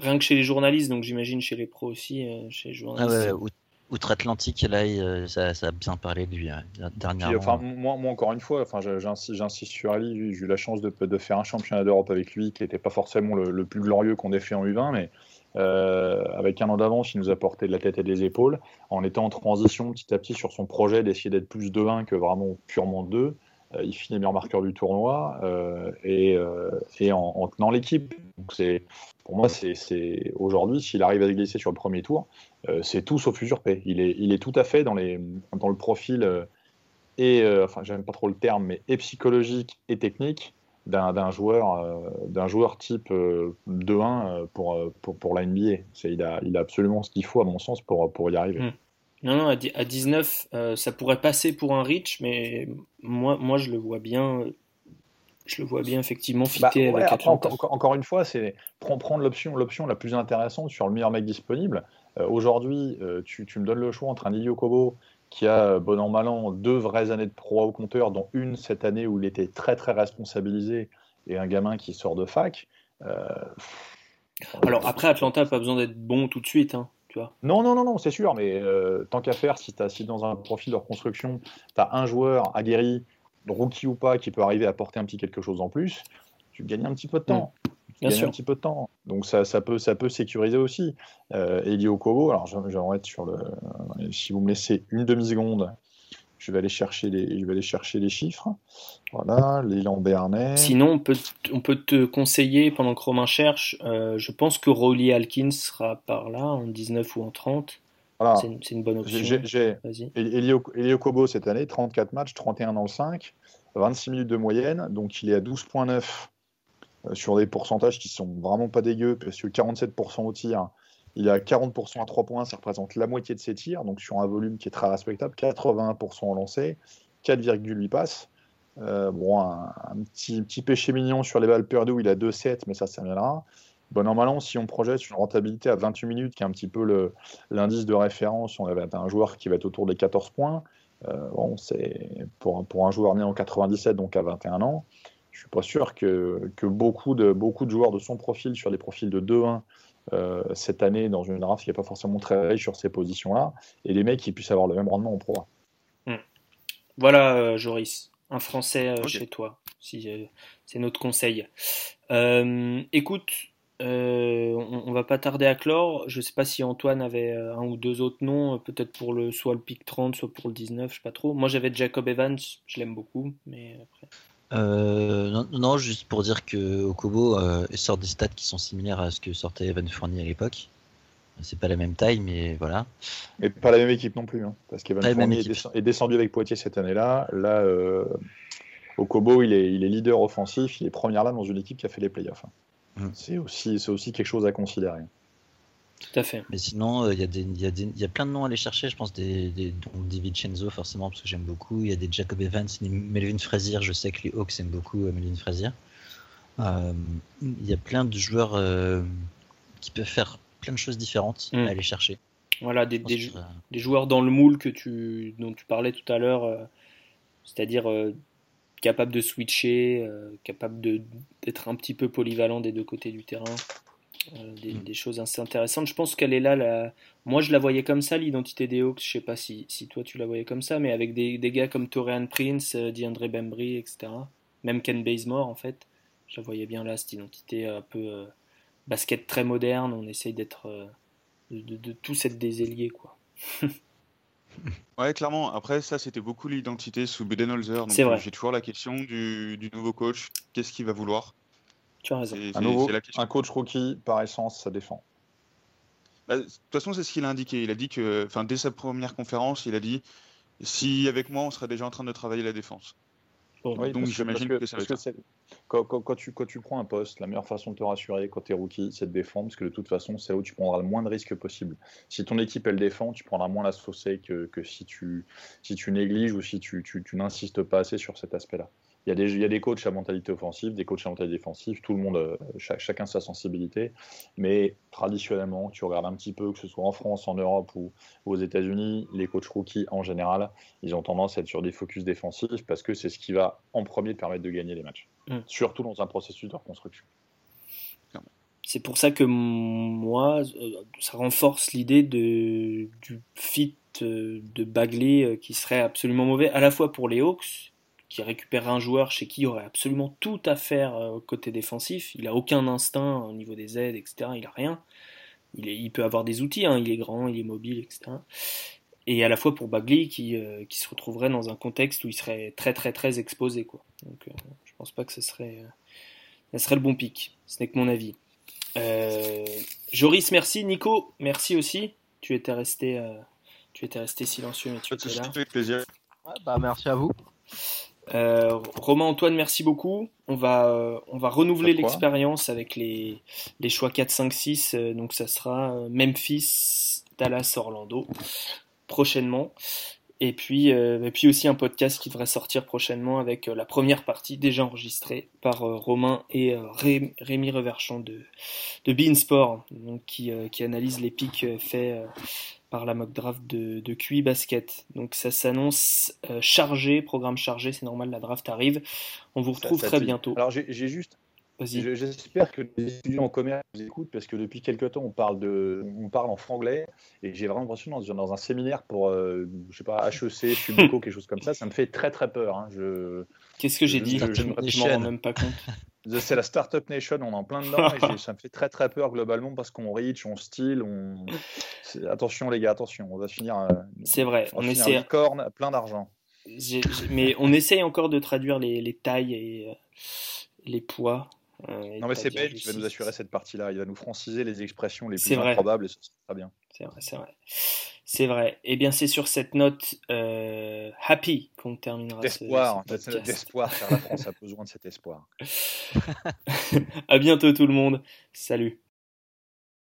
Rien que chez les journalistes, donc j'imagine chez les pros aussi, euh, chez les Ah journalistes. ouais, out- outre-Atlantique, là, il, euh, ça, ça a bien parlé de lui Puis, dernièrement. enfin, moi, moi, encore une fois, enfin, j'insiste, sur Ali. J'ai eu la chance de, de faire un championnat d'Europe avec lui qui n'était pas forcément le, le plus glorieux qu'on ait fait en U20, mais euh, avec un an d'avance, il nous a porté de la tête et des épaules en étant en transition petit à petit sur son projet d'essayer d'être plus de 1 que vraiment purement 2. Euh, il finit meilleur marqueur du tournoi euh, et, euh, en, en tenant l'équipe. Pour moi, aujourd'hui, s'il arrive à se glisser sur le premier tour, c'est tout sauf usurpé. Il est, il est tout à fait dans, le profil et, euh, enfin, j'aime pas trop le terme, mais et psychologique et technique d'un, joueur, d'un joueur type euh, 2-1 euh, pour, pour, la NBA. Il, a, absolument ce qu'il faut, à mon sens, pour, y arriver. Mm. Non, non, à, dix- à 19, euh, ça pourrait passer pour un reach, mais moi, moi je le vois bien. euh, Je le vois bien effectivement Bah, fitter ouais, avec Atlanta. encore, une fois, c'est prendre, l'option, l'option la plus intéressante sur le meilleur mec disponible. Euh, Aujourd'hui, euh, tu, tu me donnes le choix entre un Ilio Kobo qui a, bon an, mal an, deux vraies années de pro au compteur, dont une cette année où il était très très responsabilisé, et un gamin qui sort de fac. Euh, Alors après, Atlanta n'a pas besoin d'être bon tout de suite. Hein, tu vois. Non, non, non, non c'est sûr, mais euh, tant qu'à faire, si, as, si dans un profil de reconstruction, tu as un joueur aguerri, rookie ou pas, qui peut arriver à apporter un petit quelque chose en plus, tu gagnes un petit peu de temps. Bien tu gagnes sûr. un petit peu de temps. Donc ça, ça, peut, ça peut sécuriser aussi. Euh, Elio Kobo, alors vais être sur le. Si vous me laissez une demi-seconde, je vais aller chercher les, je vais aller chercher les chiffres. Voilà, Léland Béarnais. Sinon, on peut, on peut te conseiller, pendant que Romain cherche, euh, je pense que Rolly Alkins sera par là, en 19 ou en 30. Voilà. C'est une, bonne option. J'ai- Elio Kobo cette année, 34 matchs, 31 dans le 5, 26 minutes de moyenne, donc il est à 12,9 euh, sur des pourcentages qui sont vraiment pas dégueux, parce que 47% au tir, il à 40% à 3 points, ça représente la moitié de ses tirs, donc sur un volume qui est très respectable, 81% au lancer, 4,8 passes. Euh, bon, un, petit, petit péché mignon sur les balles perdues, il a 2,7, mais ça, ça viendra. Bon an, si on projette une rentabilité à 28 minutes, qui est un petit peu l'indice de référence, on avait un joueur qui va être autour des 14 points. Euh, bon, c'est pour, un- pour un joueur né en 97, donc à 21 ans, je suis pas sûr que, que beaucoup, de, beaucoup de joueurs de son profil, sur des profils de 2-1, euh, cette année, dans une draft qui n'est pas forcément très riche sur ces positions-là, et les mecs qui puissent avoir le même rendement en pro. Voilà, euh, Joris, un Français euh, chez toi. Si, c'est notre conseil. Euh, écoute, euh, on, on va pas tarder à clore. Je sais pas si Antoine avait un ou deux autres noms, peut-être pour le soit le pick 30, soit pour le 19, je sais pas trop. Moi, j'avais Jacob Evans, je l'aime beaucoup, mais après. Euh, non, non, juste pour dire que Okobo euh, sort des stats qui sont similaires à ce que sortait Evan Fournier à l'époque. C'est pas la même taille, mais voilà. Mais pas la même équipe non plus, hein, parce qu'Evan Fournier est, descendu avec Poitiers cette année-là. Là, euh, Okobo, il est, il est leader offensif, il est première là dans une équipe qui a fait les playoffs. hein. Mm. C'est aussi, c'est aussi quelque chose à considérer. Tout à fait. Mais sinon, euh, il y, y, y a plein de noms à aller chercher. Je pense des, des, Vincenzo, forcément, parce que j'aime beaucoup. Il y a des Jacob Evans, des Melvin Frazier. Je sais que les Hawks aiment beaucoup euh, Melvin Frazier. Euh, il y a plein de joueurs qui peuvent faire plein de choses différentes Mm. à aller chercher. Voilà, des, des, que, jou- des joueurs dans le moule que tu, dont tu parlais tout à l'heure, euh, c'est-à-dire euh, capables de switcher, euh, capables d'être un petit peu polyvalent des deux côtés du terrain. Des, Mm. des choses assez intéressantes. Je pense qu'elle est là. La... Moi, je la voyais comme ça, l'identité des Hawks. Je sais pas si, si toi tu la voyais comme ça, mais avec des, des gars comme Torian Prince, euh, DeAndre Bembry, etc. Même Ken Bazemore, en fait. Je la voyais bien là, cette identité un peu euh, basket très moderne. On essaye d'être. euh, de, tous être des ailiers, quoi. [laughs] Ouais, clairement. Après, ça, c'était beaucoup l'identité sous Budenholzer. Donc, C'est vrai. j'ai toujours la question du, du nouveau coach. Qu'est-ce qu'il va vouloir? Tu as raison. Un, nouveau, coach rookie, par essence, ça défend. Bah, de toute façon, c'est ce qu'il a indiqué. Il a dit que, enfin, dès sa première conférence, il a dit si avec moi, on serait déjà en train de travailler la défense. Bon, Oui, Donc, que- j'imagine parce que ça va parce être c'est- quand, quand- quand tu, quand tu prends un poste, la meilleure façon de te rassurer quand tu es rookie, c'est de défendre, parce que de toute façon, c'est là où tu prendras le moins de risques possible. Si ton équipe, elle défend, tu prendras moins la saucée que, que si, tu, si tu négliges ou si tu, tu- tu n'insistes pas assez sur cet aspect-là. Il y, a des, il y a des coachs à mentalité offensive, des coachs à mentalité défensive, tout le monde, euh, cha- chacun sa sensibilité, mais traditionnellement, tu regardes un petit peu, que ce soit en France, en Europe ou, ou aux États-Unis, les coachs rookies en général, ils ont tendance à être sur des focus défensifs parce que c'est ce qui va en premier te permettre de gagner les matchs. Mm. Surtout dans un processus de reconstruction. C'est pour ça que moi, euh, ça renforce l'idée du fit euh, de Bagley qui serait absolument mauvais, à la fois pour les Hawks, qui récupérerait un joueur chez qui il aurait absolument tout à faire euh, côté défensif. Il a aucun instinct au niveau des aides, etc. Il a rien. Il, est- il peut avoir des outils, hein, il est grand, il est mobile, etc. Et à la fois pour Bagley qui, euh, qui se retrouverait dans un contexte où il serait très très très exposé. Quoi. Donc euh, je pense pas que ce serait, euh, ce serait le bon pic. Ce n'est que mon avis. Euh, Joris, merci. Nico, merci aussi. Tu étais resté, euh, tu étais resté silencieux, mais tu étais là. avec plaisir. Ouais, bah, merci à vous. Euh, Romain, Antoine, merci beaucoup. On va, euh, on va renouveler l'expérience avec les, les choix 4, 5, 6. euh, donc ça sera euh, Memphis, Dallas, Orlando prochainement. Et puis, et puis aussi un podcast qui devrait sortir prochainement avec la première partie déjà enregistrée par Romain et Ré- Rémi Reverchon de, de Beansport, donc qui, qui analyse les pics faits par la mock draft de, de QI Basket. Donc ça s'annonce euh, chargé, programme chargé, c'est normal, la draft arrive. On vous retrouve Ça- ça très bientôt. Alors j'ai juste, j'espère que les étudiants en commerce nous écoutent parce que depuis quelques temps on parle de, on parle en franglais et j'ai vraiment l'impression dans, dans un séminaire pour, euh, je sais pas, HEC, Subico, [laughs] quelque chose comme ça, ça me fait très très peur. hein. Qu'est-ce que j'ai dit? je- m'en Nation. rends même pas compte. [laughs] c'est la Startup Nation, on est en plein dedans et ça me fait très très peur globalement parce qu'on reach, on style, on, attention les gars, attention, on va finir, euh, C'est vrai, on on essaie, licorne, plein d'argent. mais on essaye encore de traduire les, les tailles et euh, les poids. euh, et Non mais c'est Ben qui va nous assurer cette partie-là, il va nous franciser les expressions les plus improbables et ce sera très bien. C'est vrai, c'est vrai. C'est vrai. Eh bien, c'est sur cette note euh, happy qu'on terminera ce- D'espoir, ce d'espoir, car la France a besoin de cet espoir. [laughs] [laughs] À bientôt tout le monde. Salut.